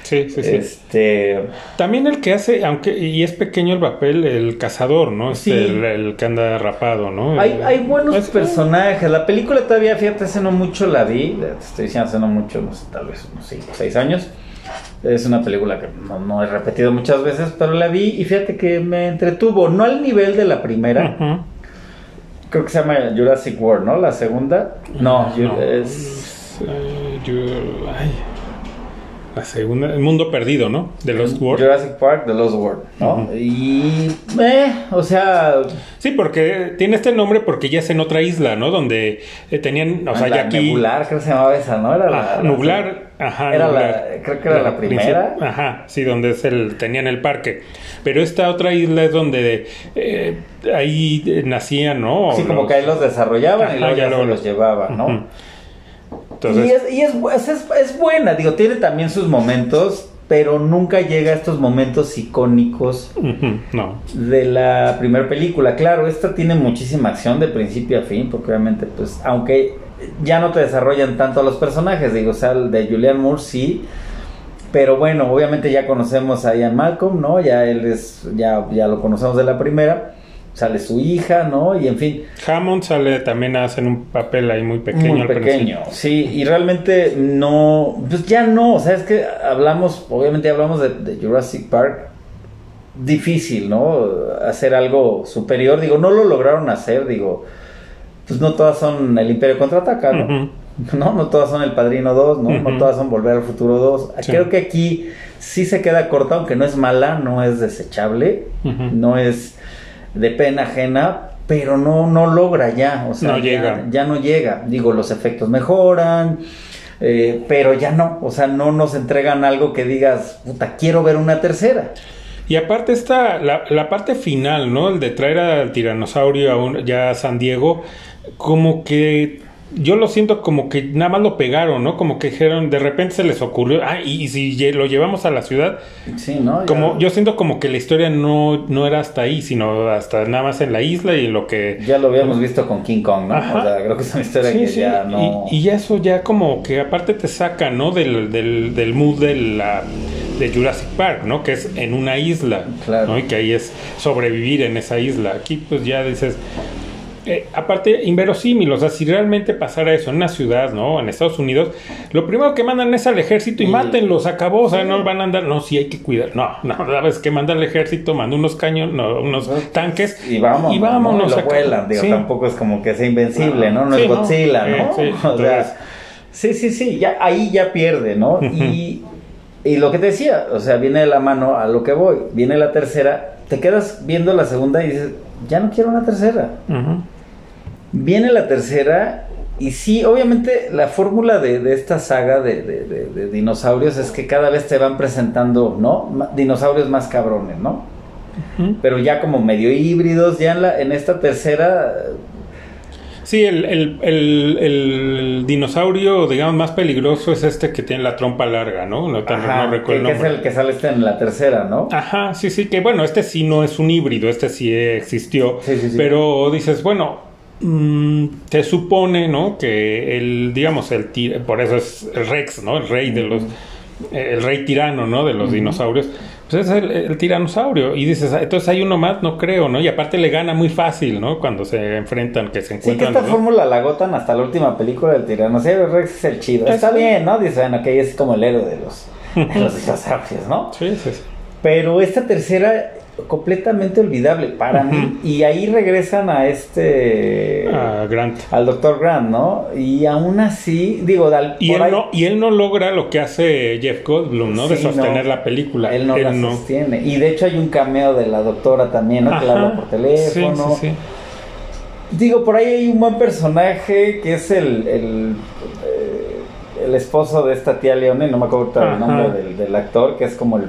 Sí, sí, sí. Este... También el que hace, aunque, y es pequeño el papel, el cazador, ¿no? Este, sí. el, que anda rapado, ¿no? Hay, hay buenos personajes. La película todavía, fíjate, hace no mucho la vi, te estoy diciendo hace no mucho, no sé, tal vez unos 5 6 años. Es una película que no, he repetido muchas veces, pero la vi y fíjate que me entretuvo, no al nivel de la primera, creo que se llama Jurassic World, ¿no? La segunda. No, es. ay, la segunda, El Mundo Perdido, ¿no? De Lost World. Jurassic Park, The Lost World, ¿no? Y. Eh, o sea. Sí, porque tiene este nombre porque ya es en otra isla, ¿no? Donde eh, tenían. O sea, ya aquí. Nublar, creo que se llamaba esa, ¿no? Era la, ah, Nublar, ajá. Era la, creo que era la, primera. Ajá, sí, donde es el, tenían el parque. Pero esta otra isla es donde eh, ahí nacían, ¿no? Sí, como que ahí los desarrollaban y luego ya, los llevaban, ¿no? y, es, es, buena, digo, tiene también sus momentos, pero nunca llega a estos momentos icónicos de la primera película. Claro, esta tiene muchísima acción de principio a fin, porque obviamente, pues, aunque ya no te desarrollan tanto a los personajes, digo, o sea, el de Julian Moore sí, pero bueno, obviamente ya conocemos a Ian Malcolm, ¿no? Ya él es, ya, ya lo conocemos de la primera sale su hija, ¿no? Y en fin. Hammond sale también hacen un papel ahí muy pequeño. Muy pequeño, sí, y realmente no, pues ya no, o sea, es que hablamos, obviamente hablamos de, Jurassic Park, difícil, ¿no? Hacer algo superior, digo, no lo lograron hacer, digo, pues no todas son el Imperio Contraataca, ¿no? No, no todas son El Padrino 2, ¿no? No todas son Volver al Futuro 2. Creo que aquí sí se queda corta, aunque no es mala, no es desechable, no es de pena ajena, pero no, no logra ya, o sea, ya, ya, no llega. Digo, los efectos mejoran, eh, pero ya no, o sea, no nos entregan algo que digas, puta, quiero ver una tercera. Y aparte está la, la parte final, ¿no? El de traer al tiranosaurio a un, ya a San Diego, como que yo lo siento como que nada más lo pegaron, ¿no? Como que dijeron, de repente se les ocurrió, ah, y, si lo llevamos a la ciudad, sí, ¿no? Como yo siento como que la historia no, no era hasta ahí, sino hasta nada más en la isla y lo que... Ya lo habíamos visto con King Kong, ¿no? O sea, creo que es una historia que ya no... Y, y, eso ya como que aparte te saca, ¿no? Del, del, del mood de la de Jurassic Park, ¿no? Que es en una isla, claro. ¿no? Y que ahí es sobrevivir en esa isla. Aquí pues ya dices, eh, aparte, inverosímil, o sea, si realmente pasara eso en una ciudad, ¿no? En Estados Unidos, lo primero que mandan es al ejército y, mátenlos, acabó, o sea, no van a andar, no, sí hay que cuidar, no, no, sabes que manda el ejército, manda unos cañones, no, unos tanques y vámonos, y vámonos lo vuelan, digo, tampoco es como que sea invencible, ¿no? No, es Godzilla, ¿no? Sí, o sea, sí, sí, sí, ya, ahí ya pierde, ¿no? y, y lo que te decía, o sea, viene de la mano a lo que voy, viene la tercera, te quedas viendo la segunda y dices, ya no quiero una tercera. Viene la tercera y sí, obviamente la fórmula de, esta saga de, dinosaurios es que cada vez te van presentando, ¿no? Dinosaurios más cabrones, ¿no? Pero ya como medio híbridos, ya en, la, en esta tercera... Sí, el, el, dinosaurio, digamos, más peligroso es este que tiene la trompa larga, ¿no? No, no recuerdo que, es el que sale este en la tercera, ¿no? Ajá, sí, sí, que bueno, este sí no es un híbrido, este sí existió. Sí, sí, sí. Pero dices, bueno, Mm, te supone, ¿no? Que el, digamos, el por eso es el Rex, ¿no? El rey de los, el rey tirano, ¿no? De los dinosaurios. Pues es el, tiranosaurio. Y dices, ah, entonces hay uno más, no creo, ¿no? Y aparte le gana muy fácil, ¿no? Cuando se enfrentan, que se encuentran. Sí, que esta fórmula la agotan hasta la última película del tiranosaurio Rex es el chido. Está bien, ¿no? Dice, bueno, que es como el héroe de los, de los dinosaurios, ¿no? Sí, sí, sí. Pero esta tercera completamente olvidable para mí. Y ahí regresan a este. Grant. Al doctor Grant, ¿no? Y aún así, digo, y, él no, y él no logra lo que hace Jeff Goldblum, ¿no? de sostener la película. Él no la sostiene. Y de hecho hay un cameo de la doctora también, ¿no? que la habla por teléfono. Sí, sí, Digo, por ahí hay un buen personaje que es el, el el esposo de esta tía Leone, no me acuerdo el nombre del, actor, que es como el,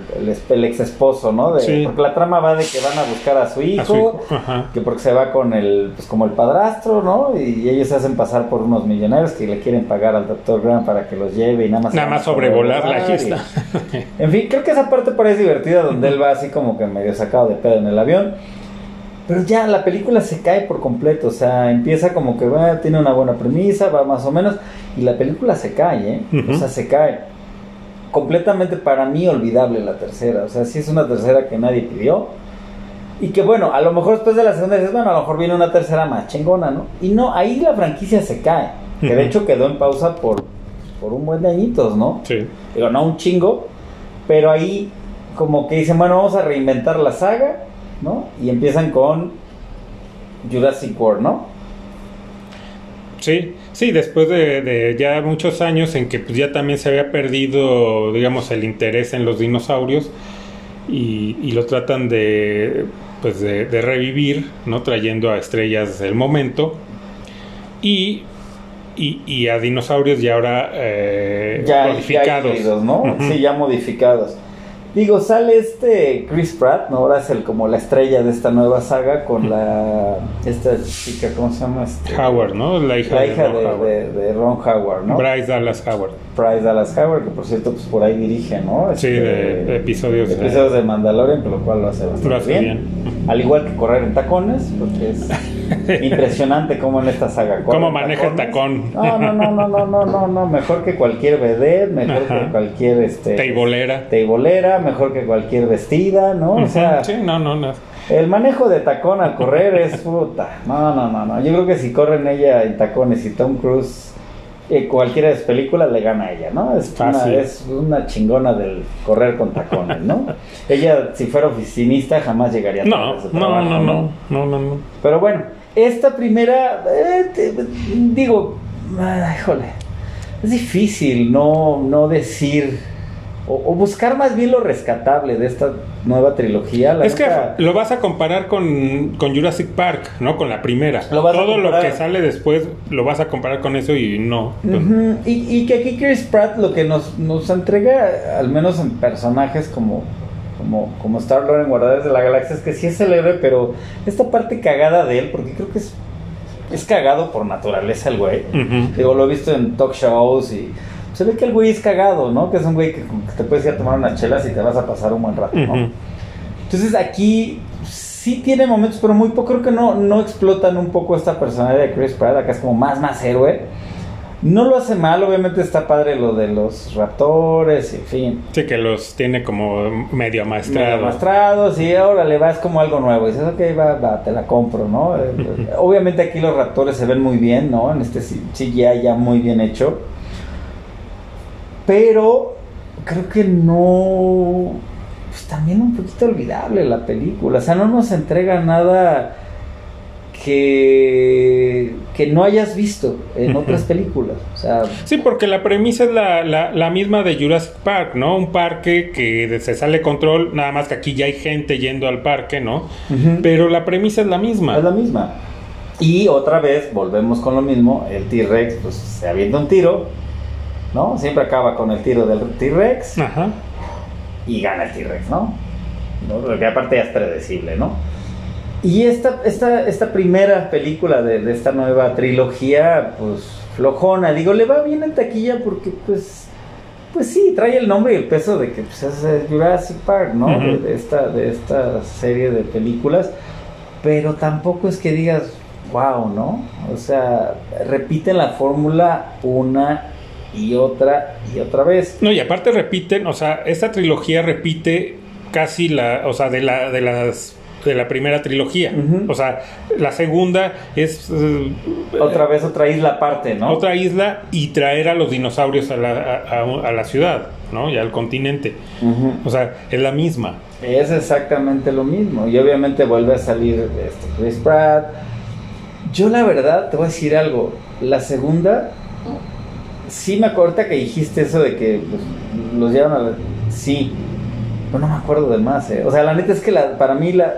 el, ex esposo, ¿no? De, Porque la trama va de que van a buscar a su hijo, que porque se va con el, pues como el padrastro, ¿no? Y, ellos se hacen pasar por unos millonarios que le quieren pagar al doctor Grant para que los lleve y nada más. Nada más sobrevolar la gesta. en fin, creo que esa parte parece divertida, donde él va así como que medio sacado de pedo en el avión. Pero ya la película se cae por completo, o sea, empieza como que va, tiene una buena premisa, va más o menos, y la película se cae, ¿eh? O sea, se cae. Completamente para mí olvidable la tercera, o sea, sí es una tercera que nadie pidió. Y que bueno, a lo mejor después de la segunda dices, bueno, a lo mejor viene una tercera más chingona, ¿no? Y no, ahí la franquicia se cae, que de hecho quedó en pausa por, por un buen de añitos, ¿no? Sí. Digo, no un chingo, pero ahí como que dicen, bueno, vamos a reinventar la saga ¿no? Y empiezan con Jurassic World, ¿no? Sí, sí, después de, ya muchos años en que pues, ya también se había perdido, digamos, el interés en los dinosaurios y, lo tratan de, pues, de, revivir, ¿no? Trayendo a estrellas del momento y, y, a dinosaurios ya ahora eh, modificados. ¿no? Sí, ya modificados. Digo, sale este Chris Pratt, ¿no? Ahora es el como la estrella de esta nueva saga con la esta chica, ¿cómo se llama? Este, Howard, ¿no? La hija, de, Ron Howard, ¿no? Bryce Dallas Howard. Bryce Dallas Howard, que por cierto, pues por ahí dirige, ¿no? sí, este, de, episodios. De, episodios de Mandalorian, por lo cual lo hace bastante bien. Al igual que correr en tacones, porque es impresionante cómo en esta saga. ¿Cómo maneja el tacón? No, no, no, no, no, no, no, no, mejor que cualquier vedette, mejor que cualquier este teibolera. Teibolera, mejor que cualquier vestida, ¿no? O sea, sí, no, no, no. El manejo de tacón al correr es puta. No, no, no, no. Yo creo que si corren ella en tacones y Tom Cruise eh, cualquiera de sus películas le gana a ella, ¿no? Es una, es una chingona del correr con tacones, ¿no? ella, si fuera oficinista, jamás llegaría a no, no, no, no, no, no, no. Pero bueno, esta primera, eh, digo, híjole, es difícil no, no decir o, buscar más bien lo rescatable de esta nueva trilogía. es que lo vas a comparar con, Jurassic Park, ¿no? Con la primera. Todo lo que sale después lo vas a comparar con eso y no. y, que aquí Chris Pratt lo que nos, nos entrega, al menos en personajes como como, como Star Lord en Guardianes de la Galaxia, es que sí es célebre, pero esta parte cagada de él, porque creo que es, es cagado por naturaleza el güey. Digo, lo he visto en talk shows y se ve que el güey es cagado, ¿no? Que es un güey que, te puedes ir a tomar unas chelas y te vas a pasar un buen rato, ¿no? Entonces aquí sí tiene momentos, pero muy poco. Creo que no, no explotan un poco esta personalidad de Chris Pratt, acá es como más, más héroe. No lo hace mal, obviamente está padre lo de los raptores, en fin. Sí, que los tiene como medio amaestrados. Medio amaestrados y ahora le vas como algo nuevo. Y dices, ok, va, va, te la compro, ¿no? obviamente aquí los raptores se ven muy bien, ¿no? En este sí ya, ya muy bien hecho pero creo que no, pues también un poquito olvidable la película, o sea, no nos entrega nada que, que no hayas visto en otras películas. O sea, sí, porque la premisa es la, la, misma de Jurassic Park, ¿no? Un parque que se sale control, nada más que aquí ya hay gente yendo al parque, ¿no? Pero la premisa es la misma. Es la misma. Y otra vez, volvemos con lo mismo, el T-Rex pues se avienta un tiro, ¿no? Siempre acaba con el tiro del T-Rex y gana el T-Rex, ¿no? Porque aparte ya es predecible, ¿no? Y esta, esta, esta primera película de, esta nueva trilogía, pues flojona, digo, le va bien en taquilla porque pues pues sí, trae el nombre y el peso de que pues, es Jurassic Park, ¿no? de, esta, de esta serie de películas, pero tampoco es que digas, wow, ¿no? O sea, repiten la fórmula una y otra y otra vez. No, y aparte repiten, o sea, esta trilogía repite casi la, o sea, de la de las de la primera trilogía. O sea, la segunda es... Eh, otra vez otra isla aparte, ¿no? Otra isla y traer a los dinosaurios a la, a, la ciudad, ¿no? Y al continente. O sea, es la misma. Es exactamente lo mismo. Y obviamente vuelve a salir este Chris Pratt. Yo la verdad, te voy a decir algo. La segunda sí me acorta que dijiste eso de que pues, los llevan a... Sí, No, no me acuerdo de más, ¿eh? O sea, la neta es que la, para mí la...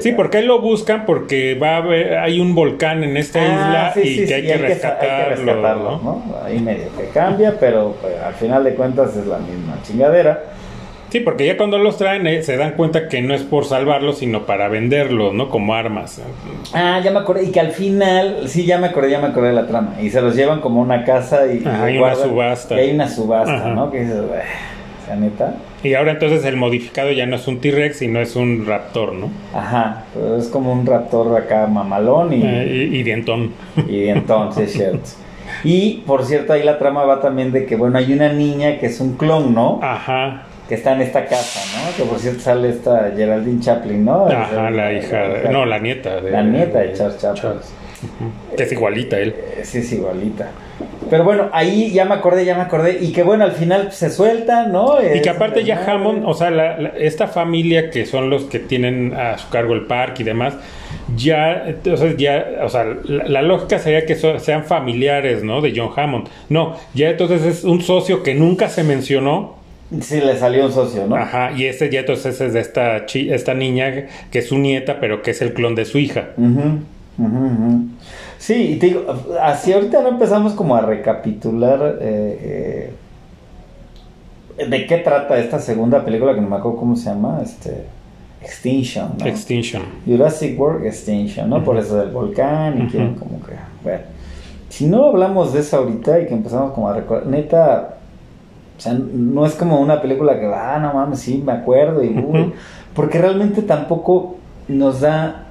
sí, porque ahí lo buscan porque va a haber, hay un volcán en esta ah, isla y que hay, que rescatarlo, ¿no? Ahí medio que cambia, pero pues, al final de cuentas es la misma chingadera. Sí, porque ya cuando los traen eh, se dan cuenta que no es por salvarlos, sino para venderlos, ¿no? Como armas. Ah, ya me acordé. Y que al final, sí, ya me acordé, ya me acordé de la trama. Y se los llevan como una casa y... hay una subasta. Y hay una subasta, ¿no? Que dices, sea, neta. Y ahora entonces el modificado ya no es un T-Rex, sino es un raptor, ¿no? Ajá, es como un raptor acá mamalón y... Eh, y, y dientón. Y dientón, sí, es cierto. Y, por cierto, ahí la trama va también de que, bueno, hay una niña que es un clon, ¿no? Ajá que está en esta casa, ¿no? Que por cierto sale esta Geraldine Chaplin, ¿no? Ajá, la hija, no, la nieta. De, la nieta de Charles Chaplin. Que es igualita él. Sí, es igualita. Pero bueno, ahí ya me acordé, ya me acordé. Y que bueno, al final se suelta, ¿no? y que aparte ya Hammond, o sea, esta familia que son los que tienen a su cargo el parque y demás, ya, entonces ya, o sea, la, la lógica sería que sean familiares, ¿no? De John Hammond. No, ya entonces es un socio que nunca se mencionó Sí, le salió un socio, ¿no? Ajá, y ese ya entonces es de esta, esta niña que es su nieta, pero que es el clon de su hija. Sí, y te digo, así ahorita no empezamos como a recapitular eh, eh, de qué trata esta segunda película que no me acuerdo cómo se llama, este Extinction, ¿no? Extinction. Jurassic World Extinction, ¿no? Por eso del volcán y quieren como que, bueno, si no hablamos de eso ahorita y que empezamos como a recordar, neta o sea, no es como una película que, ah, no mames, sí, me acuerdo, y porque realmente tampoco nos da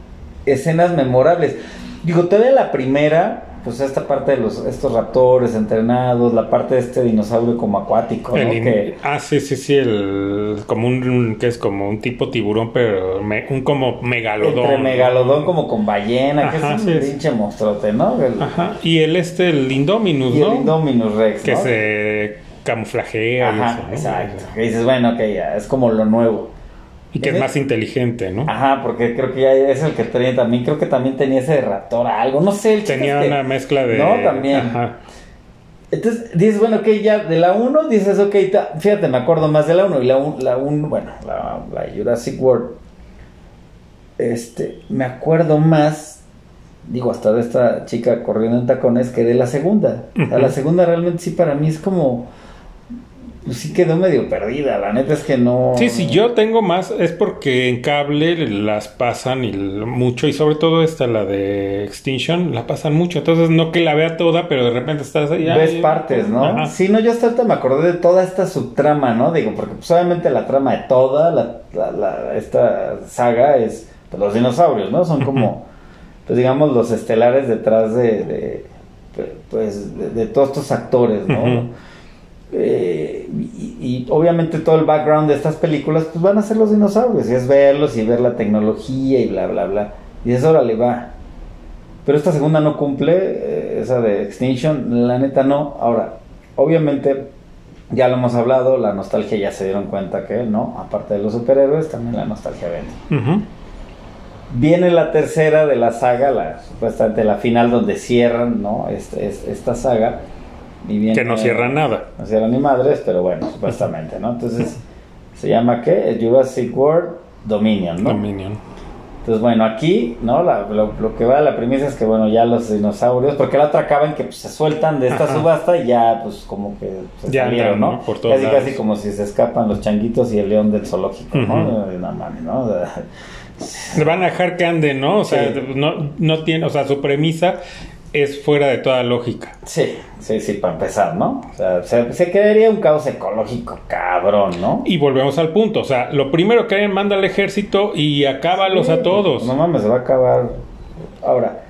escenas memorables. Digo, todavía la primera, pues esta parte de los estos raptores entrenados, la parte de este dinosaurio como acuático, ¿no? que, ah, sí, sí, sí, el como un que es como un tipo tiburón, pero un como megalodón. Entre megalodón como con ballena, que es un pinche monstruote, ¿no? Ajá. Y el este el Indominus, y El Indominus Rex, que se camuflajea. Ajá, exacto. Que dices, bueno, ok, ya, es como lo nuevo. Y que es más inteligente, ¿no? Ajá, porque creo que ya es el que tenía también, creo que también tenía ese raptor, algo, no sé. El tenía una mezcla de... No, también. Ajá. Entonces dices, bueno, ok, ya de la 1 dices, ok, fíjate, me acuerdo más de la 1 y la 1, la bueno, la, Jurassic World, este, me acuerdo más, digo, hasta de esta chica corriendo en tacones que de la segunda. la segunda realmente sí para mí es como pues sí quedó medio perdida. La neta es que no. Sí, sí, yo tengo más, es porque en cable las pasan y mucho, y sobre todo esta, la de Extinction, la pasan mucho. Entonces, no que la vea toda, pero de repente estás ahí. Ves partes, ¿no? Sí, no, yo hasta ahorita me acordé de toda esta subtrama, ¿no? Digo, porque pues, obviamente la trama de toda la, esta saga es pues, los dinosaurios, ¿no? Son como, pues digamos, los estelares detrás de, pues, de, todos estos actores, ¿no? Eh, y, obviamente todo el background de estas películas pues van a ser los dinosaurios y es verlos y ver la tecnología y bla bla bla. Y eso ahora le va pero esta segunda no cumple eh, esa de Extinction la neta no. Ahora obviamente ya lo hemos hablado la nostalgia ya se dieron cuenta que no aparte de los superhéroes también la nostalgia vende. Viene la tercera de la saga la supuestamente la final donde cierran no este, esta saga que no cierra nada. No cierra ni madres, pero bueno, supuestamente, ¿no? Entonces, ¿se llama qué? Jurassic World Dominion, ¿no? Dominion. Entonces, bueno, aquí, ¿no? lo, que va a la premisa es que, bueno, ya los dinosaurios, porque la otra acaban que pues, se sueltan de esta subasta y ya, pues, como que se ya salieron, ¿no? Por casi, casi como si se escapan los changuitos y el león del zoológico, ¿no? No mames, ¿no? van a dejar que anden, ¿no? O sea, no, no tiene, o sea, su premisa es fuera de toda lógica. Sí, sí, sí, para empezar, ¿no? O sea, se, se crearía un caos ecológico cabrón, ¿no? Y volvemos al punto, o sea, lo primero que hay manda al ejército y acábalos a todos. No mames, se va a acabar. Ahora,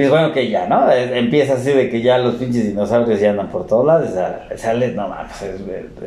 dices, bueno, que ya, ¿no? Eh, empieza así de que ya los pinches dinosaurios ya andan por todos lados. sale, no mames,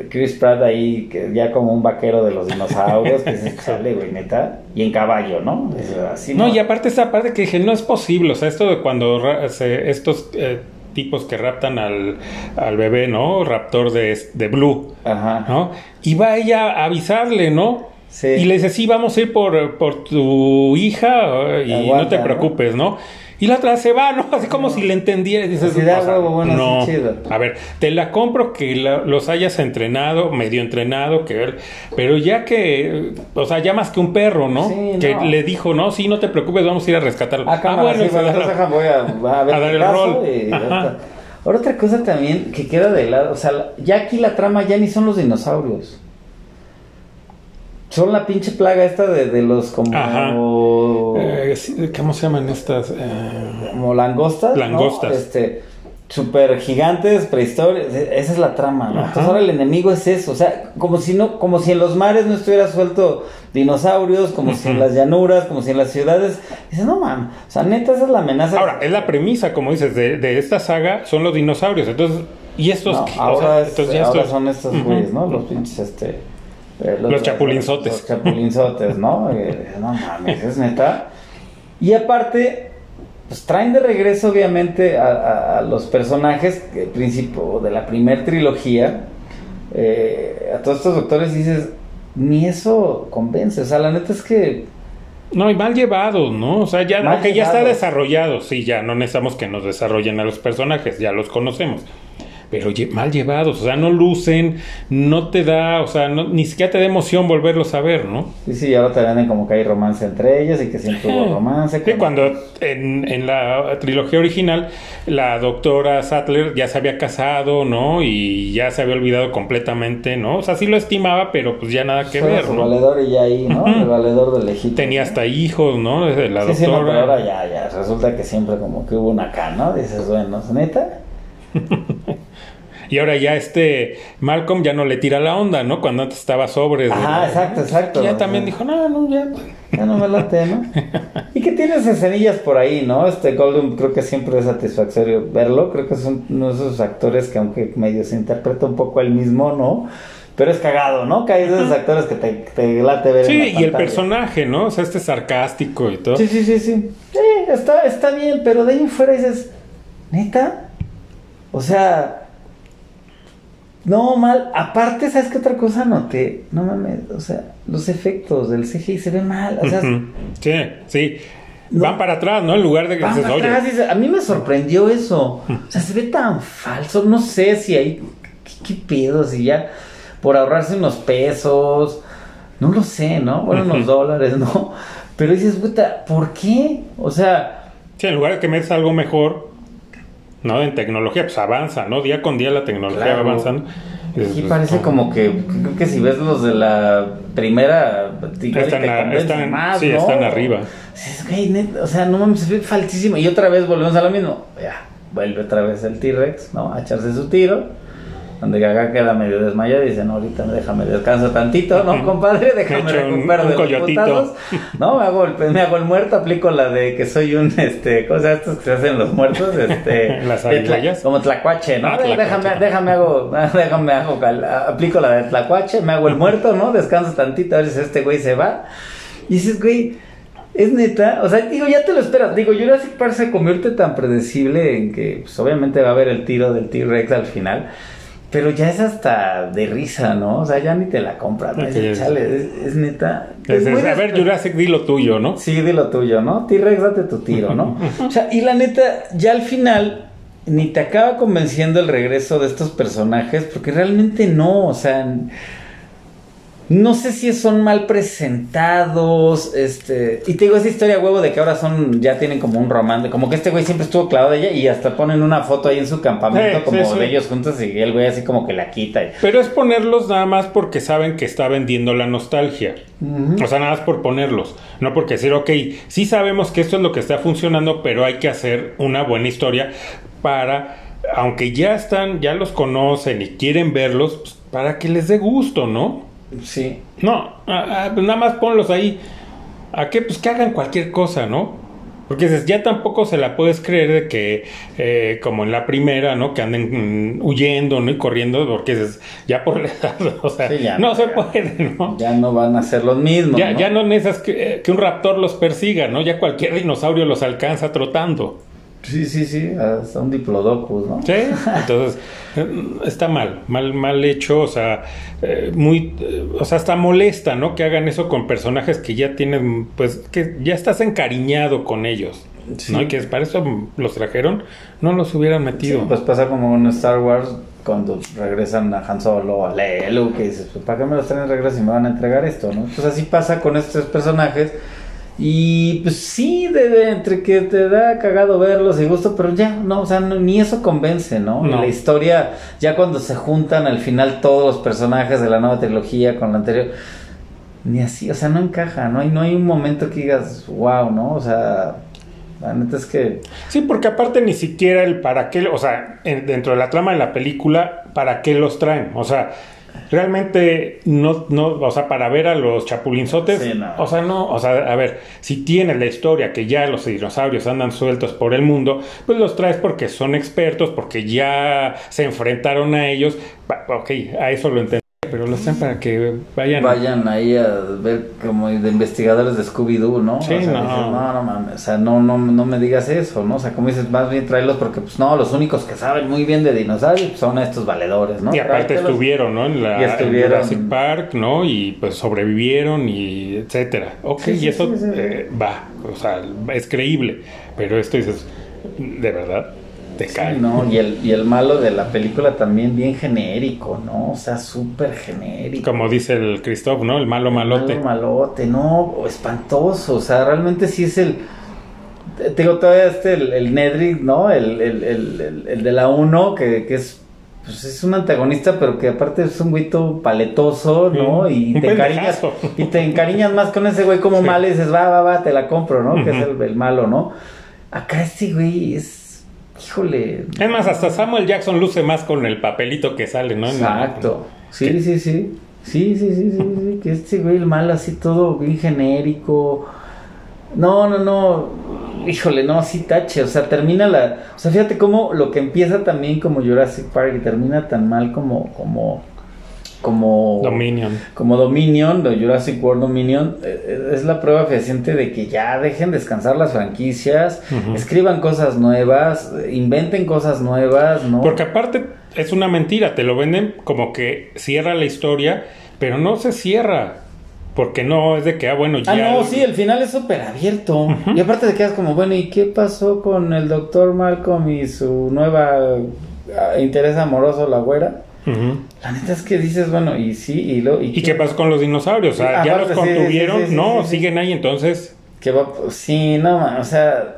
Chris Pratt ahí, que ya como un vaquero de los dinosaurios, que se sale, güey, neta. Y en caballo, ¿no? así, no, y aparte esa parte que dije, no es posible, o sea, esto de cuando estos... Eh, tipos que raptan al, al bebé, ¿no? Raptor de, de Blue, Ajá. ¿no? Y va ella a avisarle, ¿no? Sí. Y le dice, sí, vamos a ir por, por tu hija y no te preocupes, ¿no? Y la otra se va, ¿no? Así como si le entendiera. Y dices, no, a ver, te la compro que los hayas entrenado, medio entrenado, que pero ya que, o sea, ya más que un perro, ¿no? que le dijo, no, sí, no te preocupes, vamos a ir a rescatarlo. Ah, ah bueno, voy a, dar el rol. Ahora otra cosa también que queda de lado, o sea, ya aquí la trama ya ni son los dinosaurios. Son la pinche plaga esta de, los como... Eh, ¿Cómo se llaman estas? Eh... Como langostas. Langostas. Este, super gigantes, prehistóricos, esa es la trama, ¿no? Entonces ahora el enemigo es eso, o sea, como si no, como si en los mares no estuviera suelto dinosaurios, como si en las llanuras, como si en las ciudades, dice, no mames, o sea, neta esa es la amenaza. Ahora, es la premisa, como dices, de, esta saga son los dinosaurios, entonces, y estos, ahora, son estos güeyes, ¿no? Los pinches, este... Eh, los, chapulinzotes. Los chapulinzotes, ¿no? Eh, no mames, es neta. Y aparte, pues traen de regreso obviamente a, los personajes el principio de la primer trilogía eh, a todos estos doctores dices ni eso convence o sea la neta es que no, y mal llevados, ¿no? O sea, ya, aunque ya está desarrollado, sí, ya no necesitamos que nos desarrollen a los personajes, ya los conocemos pero mal llevados, o sea, no lucen, no te da, o sea, ni siquiera te da emoción volverlos a ver, ¿no? Sí, sí, ahora te venden como que hay romance entre ellos y que siempre hubo romance. Sí, cuando en, en, la trilogía original la doctora Sattler ya se había casado, ¿no? Y ya se había olvidado completamente, ¿no? O sea, sí lo estimaba, pero pues ya nada que ver, su ¿no? valedor y ya ahí, ¿no? El valedor del legítimo. Tenía hasta hijos, ¿no? La doctora. Sí, pero ahora ya, ya, resulta que siempre como que hubo una acá, ¿no? Dices, bueno, ¿neta? Y ahora ya este Malcolm ya no le tira la onda, ¿no? Cuando antes estaba sobre. Ah, exacto, exacto. ya también dijo, no, no, ya. Ya no me late, ¿no? y que tienes escenillas por ahí, ¿no? Este Goldum creo que siempre es satisfactorio verlo. Creo que es uno de esos actores que aunque medio se interpreta un poco el mismo, ¿no? pero es cagado, ¿no? Que hay esos actores que te, te late ver. Sí, y el personaje, ¿no? O sea, este sarcástico y todo. Sí, sí, sí, sí. Sí, está, está bien, pero de ahí fuera dices, ¿neta? O sea, no, mal. Aparte, ¿sabes qué otra cosa noté? No mames, o sea, los efectos del CGI se ven mal. O sea, sí, sí. Van para atrás, ¿no? En lugar de que se oye. a mí me sorprendió eso. O sea, se ve tan falso. No sé si hay. ¿Qué, pedo? Si ya. Por ahorrarse unos pesos. No lo sé, ¿no? Bueno, unos dólares, ¿no? Pero dices, puta, ¿por qué? O sea. Sí, en lugar de que metas algo mejor, ¿no? En tecnología, pues avanza, ¿no? Día con día la tecnología va avanzando. Aquí parece como que, creo que si ves los de la primera, están, están más, sí, están arriba. o sea, no mames, ve faltísimo. Y otra vez volvemos a lo mismo. Ya, vuelve otra vez el T-Rex, ¿no? A echarse su tiro donde Gaga queda medio desmayado y dice, no, ahorita déjame descansa tantito, ¿no, compadre? Déjame recuperar de los putados. No, me hago, el, me hago el muerto, aplico la de que soy un, este, cosa estos que se hacen los muertos, este... Las Como tlacuache, ¿no? Ah, déjame, déjame hago, déjame hago, aplico la de tlacuache, me hago el muerto, ¿no? Descanso tantito, a ver si este güey se va. Y dices, güey... Es neta, o sea, digo, ya te lo esperas. Digo, Jurassic Park se convierte tan predecible en que, pues, obviamente va a haber el tiro del T-Rex al final. Pero ya es hasta de risa, ¿no? O sea, ya ni te la compras. ¿no? es, neta. a ver, Jurassic, di lo tuyo, ¿no? Sí, di lo tuyo, ¿no? T-Rex, date tu tiro, ¿no? o sea, y la neta, ya al final, ni te acaba convenciendo el regreso de estos personajes, porque realmente no, o sea no sé si son mal presentados, este, y te digo esa historia huevo de que ahora son, ya tienen como un romance, como que este güey siempre estuvo clavado de ella y hasta ponen una foto ahí en su campamento como de ellos juntos y el güey así como que la quita. Pero es ponerlos nada más porque saben que está vendiendo la nostalgia. O sea, nada más por ponerlos, no porque decir, ok, sí sabemos que esto es lo que está funcionando, pero hay que hacer una buena historia para, aunque ya están, ya los conocen y quieren verlos, pues, para que les dé gusto, ¿no? Sí. No, pues nada más ponlos ahí. ¿A qué? Pues que hagan cualquier cosa, ¿no? Porque ya tampoco se la puedes creer de que, eh, como en la primera, ¿no? Que anden mm, huyendo, ¿no? Y corriendo, porque es ya por la edad, o sea, no se puede, ¿no? Ya no van a ser los mismos. Ya ¿no? ya no necesitas que, eh, que, un raptor los persiga, ¿no? Ya cualquier dinosaurio los alcanza trotando. Sí, sí, sí, hasta un diplodocus, ¿no? Sí, entonces eh, está mal, mal, mal hecho, o sea, eh, muy, o sea, está molesta, ¿no? Que hagan eso con personajes que ya tienen, pues, que ya estás encariñado con ellos. ¿no? Y que para eso los trajeron, no los hubieran metido. pues pasa como en Star Wars cuando regresan a Han Solo, a Luke, que dices, pues, ¿para qué me los traen regreso y me van a entregar esto, no? Pues así pasa con estos personajes. Y pues sí, de, entre que te da cagado verlos y gusto, pero ya, no, o sea, ni eso convence, ¿no? La historia, ya cuando se juntan al final todos los personajes de la nueva trilogía con la anterior, ni así, o sea, no encaja, ¿no? Y no hay un momento que digas, wow, ¿no? O sea, la neta es que... Sí, porque aparte ni siquiera el para qué, o sea, dentro de la trama de la película, ¿para qué los traen? O sea, realmente no, no, o sea, para ver a los chapulinzotes, o sea, no, o sea, a ver, si tienes la historia que ya los dinosaurios andan sueltos por el mundo, pues los traes porque son expertos, porque ya se enfrentaron a ellos, ok, a eso lo entiendo pero lo hacen para que vayan. Vayan ahí a ver como de investigadores de Scooby-Doo, ¿no? Sí, no. no, no mames, o sea, no, no, no me digas eso, ¿no? O sea, como dices, más bien tráelos porque, pues no, los únicos que saben muy bien de dinosaurios son estos valedores, ¿no? Y aparte estuvieron, ¿no? En la Jurassic Park, ¿no? Y pues sobrevivieron y etcétera. Ok, y eso eh, va, o sea, es creíble, pero esto dices, ¿de verdad? ¿No? Y el, y el malo de la película también bien genérico, ¿no? O sea, súper genérico. Como dice el Christoph, ¿no? El malo malote. El malo malote, no, espantoso. O sea, realmente sí es el. Te digo, todavía este, el, el Nedrick, ¿no? El, el, el, de la 1, que, que es pues es un antagonista, pero que aparte es un güito paletoso, ¿no? Y te encariñas, y te encariñas más con ese güey como mal y dices, va, va, va, te la compro, ¿no? Que es el, el, malo, ¿no? Acá este güey es híjole. Es más, hasta Samuel Jackson luce más con el papelito que sale, ¿no? Exacto. Sí, sí, sí. Sí, sí, sí, sí, que este güey el mal así todo bien genérico. No, no, no. Híjole, no, así tache. O sea, termina la. O sea, fíjate cómo lo que empieza también como Jurassic Park y termina tan mal como, como como Dominion. Como Dominion, de Jurassic World Dominion, eh, eh, es la prueba fehaciente de que ya dejen descansar las franquicias, escriban cosas nuevas, inventen cosas nuevas, ¿no? Porque aparte es una mentira, te lo venden como que cierra la historia, pero no se cierra. Porque no es de que, ah, bueno, ya. Ah, no, sí, el final es súper abierto. Y aparte te quedas como, bueno, ¿y qué pasó con el doctor Malcolm y su nueva ah, interés amoroso, la güera? La neta es que dices, bueno, y sí, y lo. ¿Y, qué pasó con los dinosaurios? O sea, ya los contuvieron, no, siguen ahí, entonces. Que va, sí, no, o sea.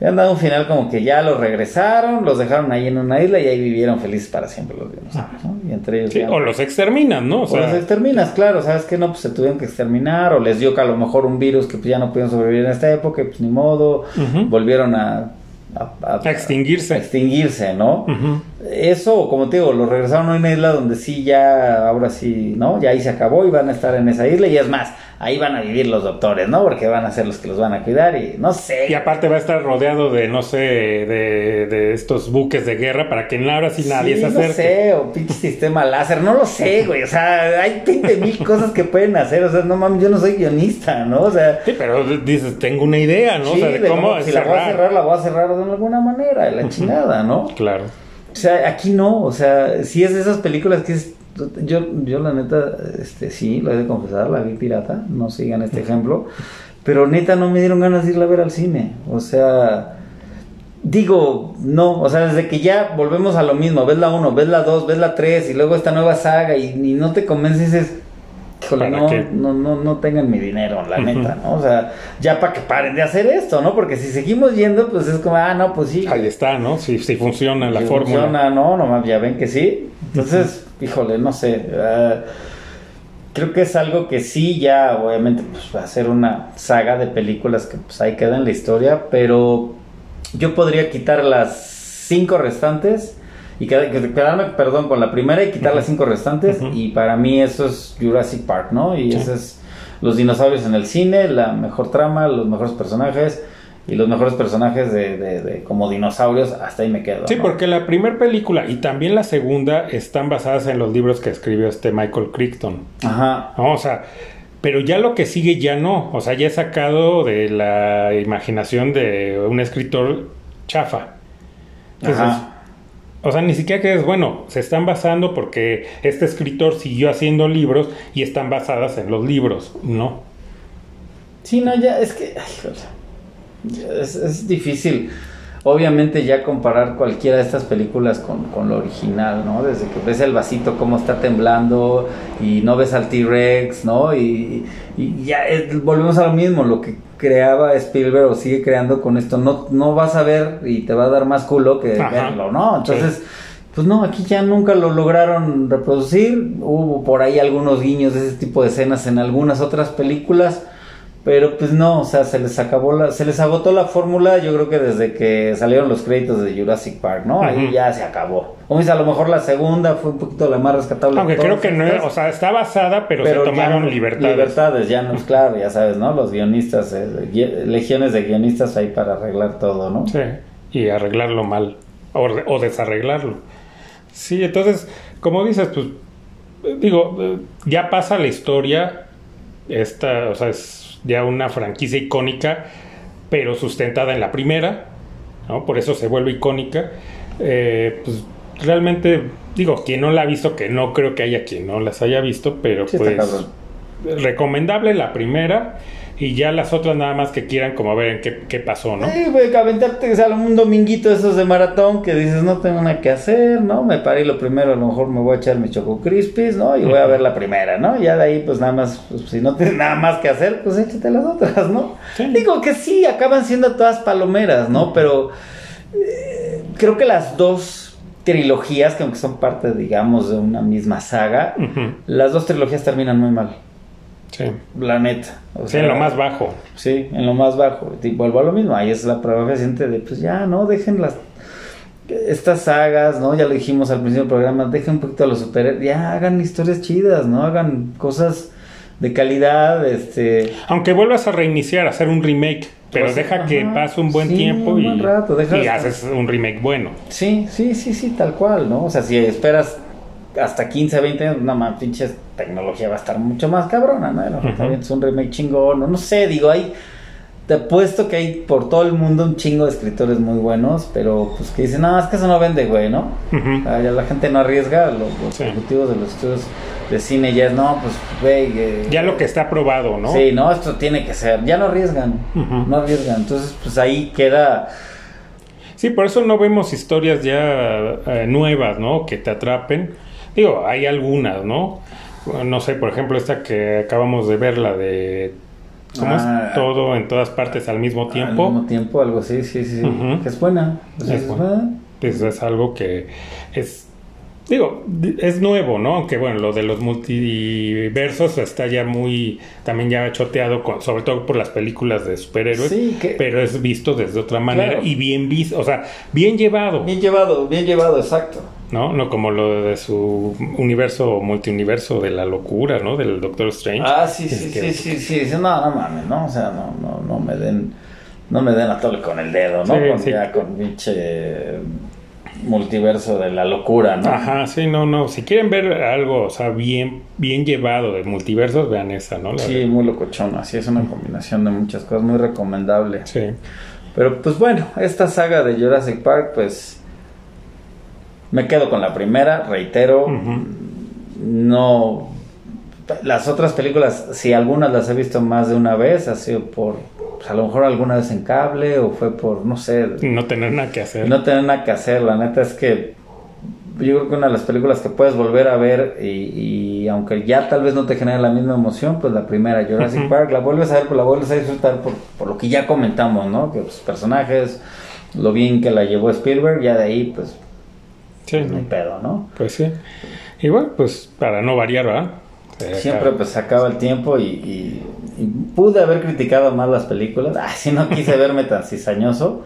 Le han dado un final como que ya los regresaron, los dejaron ahí en una isla y ahí vivieron felices para siempre los dinosaurios, ¿no? Y entre ellos. o los exterminan, ¿no? O, los exterminas, claro, ¿sabes que No, pues se tuvieron que exterminar, o les dio que a lo mejor un virus que pues, ya no pudieron sobrevivir en esta época, pues ni modo, volvieron a a, extinguirse. extinguirse, ¿no? Eso, como te digo, lo regresaron a una isla donde sí ya, ahora sí, ¿no? Ya ahí se acabó y van a estar en esa isla y es más, ahí van a vivir los doctores, ¿no? Porque van a ser los que los van a cuidar y no sé. Y aparte va a estar rodeado de, no sé, de, de estos buques de guerra para que ahora sí nadie se acerque. No sé, o pinche sistema láser, no lo sé, güey. O sea, hay 20 mil cosas que pueden hacer. O sea, no mames, yo no soy guionista, ¿no? O sea. Sí, pero dices, tengo una idea, ¿no? o sea, de, cómo. si la voy a cerrar, la voy a cerrar de alguna manera, de la chingada, ¿no? Claro. O sea, aquí no, o sea, si es de esas películas que es yo, yo la neta, este, sí, lo he de confesar, la vi pirata, no sigan este ejemplo, pero neta no me dieron ganas de irla a ver al cine, o sea, digo, no, o sea, desde que ya volvemos a lo mismo, ves la 1, ves la 2, ves la 3 y luego esta nueva saga y, no te convences, dices, híjole, no, no, no, no tengan mi dinero, la neta, ¿no? O sea, ya para que paren de hacer esto, ¿no? Porque si seguimos yendo, pues es como, ah, no, pues sí. Ahí está, ¿no? Si, si funciona la fórmula. Funciona, no, no, ya ven que sí. Entonces, híjole, no sé. Ah, creo que es algo que sí, ya obviamente pues, va a ser una saga de películas que pues ahí queda en la historia, pero yo podría quitar las cinco restantes y quedarme, perdón, con la primera y quitar las cinco restantes y para mí eso es Jurassic Park, ¿no? Y eso es los dinosaurios en el cine, la mejor trama, los mejores personajes y los mejores personajes de, de, como dinosaurios, hasta ahí me quedo. Sí, porque la primera película y también la segunda están basadas en los libros que escribió este Michael Crichton. Ajá. o sea, pero ya lo que sigue ya no, o sea, ya es sacado de la imaginación de un escritor chafa. Ajá. O sea, ni siquiera que es bueno, se están basando porque este escritor siguió haciendo libros y están basadas en los libros, ¿no? Sí, no, ya, es que... Es, es difícil obviamente ya comparar cualquiera de estas películas con, con, lo original, ¿no? Desde que ves el vasito cómo está temblando y no ves al T-Rex, ¿no? Y, y ya volvemos a lo mismo, lo que creaba Spielberg o sigue creando con esto, no, no vas a ver y te va a dar más culo que verlo, ¿no? Entonces... Pues no, aquí ya nunca lo lograron reproducir. Hubo por ahí algunos guiños de ese tipo de escenas en algunas otras películas pero pues no, o sea, se les acabó la, se les agotó la fórmula, yo creo que desde que salieron los créditos de Jurassic Park, ¿no? Ahí ya se acabó. O a lo mejor la segunda fue un poquito la más rescatable. Aunque creo que no, o sea, está basada, pero, se tomaron libertades. Libertades, ya no es claro, ya sabes, ¿no? Los guionistas, eh, legiones de guionistas ahí para arreglar todo, ¿no? Sí, y arreglarlo mal, o, o desarreglarlo. Sí, entonces, como dices, pues, digo, ya pasa la historia, esta, o sea, es ya una franquicia icónica, pero sustentada en la primera, ¿no? Por eso se vuelve icónica. Eh, pues realmente, digo, quien no la ha visto, que no creo que haya quien no las haya visto, pero pues recomendable la primera y ya las otras nada más que quieran como ver qué, qué pasó, ¿no? Sí, güey, aventarte o sea, un dominguito esos de maratón que dices no tengo nada que hacer, ¿no? Me paré lo primero, a lo mejor me voy a echar mi choco crispies, ¿no? Y voy a ver la primera, ¿no? Ya de ahí pues nada más, pues, si no tienes nada más que hacer, pues échate las otras, ¿no? Digo que sí, acaban siendo todas palomeras, ¿no? Pero eh, creo que las dos trilogías, que aunque son parte, digamos, de una misma saga, las dos trilogías terminan muy mal. Sí. La neta. O sí, en lo más bajo. Sí, en lo más bajo. Y vuelvo a lo mismo. Ahí es la prueba fehaciente de, pues ya, ¿no? Dejen las. Estas sagas, ¿no? Ya lo dijimos al principio del programa. Dejen un poquito a los superhéroes. Ya hagan historias chidas, ¿no? Hagan cosas de calidad. este Aunque vuelvas a reiniciar, a hacer un remake. Pero pues, deja que pase un buen tiempo y, y haces un remake bueno. Sí, sí, sí, sí, tal cual, ¿no? O sea, si esperas hasta 15, 20 años, no más, pinches tecnología va a estar mucho más cabrona, ¿no? Es un remake chingón, no, no sé, digo, hay. Te apuesto que hay por todo el mundo un chingo de escritores muy buenos, pero pues que dicen, no, es que eso no vende, güey, ¿no? ya la gente no arriesga, los, los ejecutivos de los estudios de cine ya es, no, pues, güey. Eh, ya lo que está aprobado, ¿no? Sí, no, esto tiene que ser, ya no arriesgan, no arriesgan, entonces pues ahí queda. Sí, por eso no vemos historias ya eh, nuevas, ¿no? Que te atrapen Digo, hay algunas, ¿no? No sé, por ejemplo, esta que acabamos de ver, la de ¿Cómo es? Ah. Todo en todas partes al mismo tiempo. Al mismo tiempo, algo así, sí, sí, sí. Es buena. es, buena. Pues es algo que es Digo, es nuevo, ¿no? Aunque bueno, lo de los multiversos está ya muy, también ya choteado, con, sobre todo por las películas de superhéroes, sí, pero es visto desde otra manera y bien visto, o sea, bien llevado. Bien llevado, bien llevado, exacto. ¿No? No como lo de su universo, multiuniverso de la locura, ¿no? Del Doctor Strange. Ah, sí, sí, sí, sí, sí, sí, no, no mames, ¿no? O sea, no, no, no me den, no me den a todo con el dedo, ¿no? con, Ya con pinche multiverso de la locura, ¿no? Ajá, sí, no, no. Si quieren ver algo, o sea, bien, bien llevado de multiversos, vean esa, ¿no? sí, muy locochona. Así es una combinación de muchas cosas, muy recomendable. Sí. Pero pues bueno, esta saga de Jurassic Park, pues me quedo con la primera, reitero. No. Las otras películas, si algunas las he visto más de una vez, ha sido por pues, a lo mejor alguna vez en cable o fue por, no sé. No tener nada que hacer. No tener nada que hacer, la neta es que yo creo que una de las películas que puedes volver a ver y, aunque ya tal vez no te genere la misma emoción, pues la primera, Jurassic Park, la vuelves a ver, pues la vuelves a disfrutar por, por lo que ya comentamos, ¿no? Que los personajes, lo bien que la llevó Spielberg, ya de ahí, pues, sí, no pedo, ¿no? Pues sí. Igual, pues para no variar, ¿verdad? Siempre pues se acaba el tiempo y pude haber criticado más las películas. Ah, si no quise verme tan cizañoso.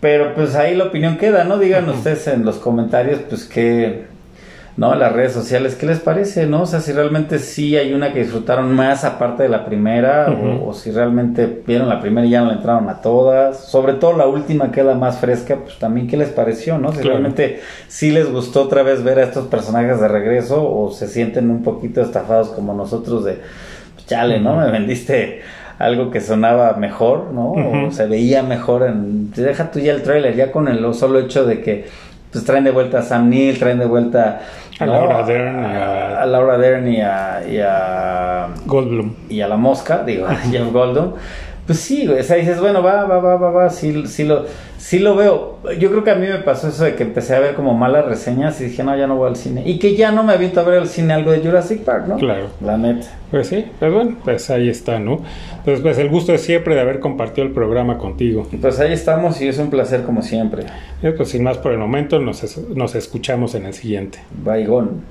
Pero pues ahí la opinión queda, ¿no? Digan ustedes en los comentarios, pues que, ¿no? Las redes sociales, ¿qué les parece, no? O sea, si realmente sí hay una que disfrutaron más aparte de la primera, o, si realmente vieron la primera y ya no le entraron a todas. Sobre todo la última que es la más fresca, pues también, ¿qué les pareció, no? Si realmente sí les gustó otra vez ver a estos personajes de regreso, o se sienten un poquito estafados como nosotros de chale, ¿no? Me vendiste algo que sonaba mejor, ¿no? O se veía mejor en... Deja tú ya el tráiler, ya con el solo hecho de que pues traen de vuelta a Sam Neill, traen de vuelta a Laura Dern, a, a, Laura Dern y a, y a Goldblum. y a la mosca, digo, a Jeff Goldblum Pues sí, güey, o sea, dices, bueno, va, va, va, va, va, sí, sí, lo, sí lo veo. Yo creo que a mí me pasó eso de que empecé a ver como malas reseñas y dije, no, ya no voy al cine. Y que ya no me aviento a ver al cine algo de Jurassic Park, ¿no? Claro. La neta. Pues sí, pues bueno, pues ahí está, ¿no? Entonces, pues el gusto es siempre de haber compartido el programa contigo. Pues ahí estamos y es un placer como siempre. pues sin más por el momento, nos, nos escuchamos en el siguiente. Baigón.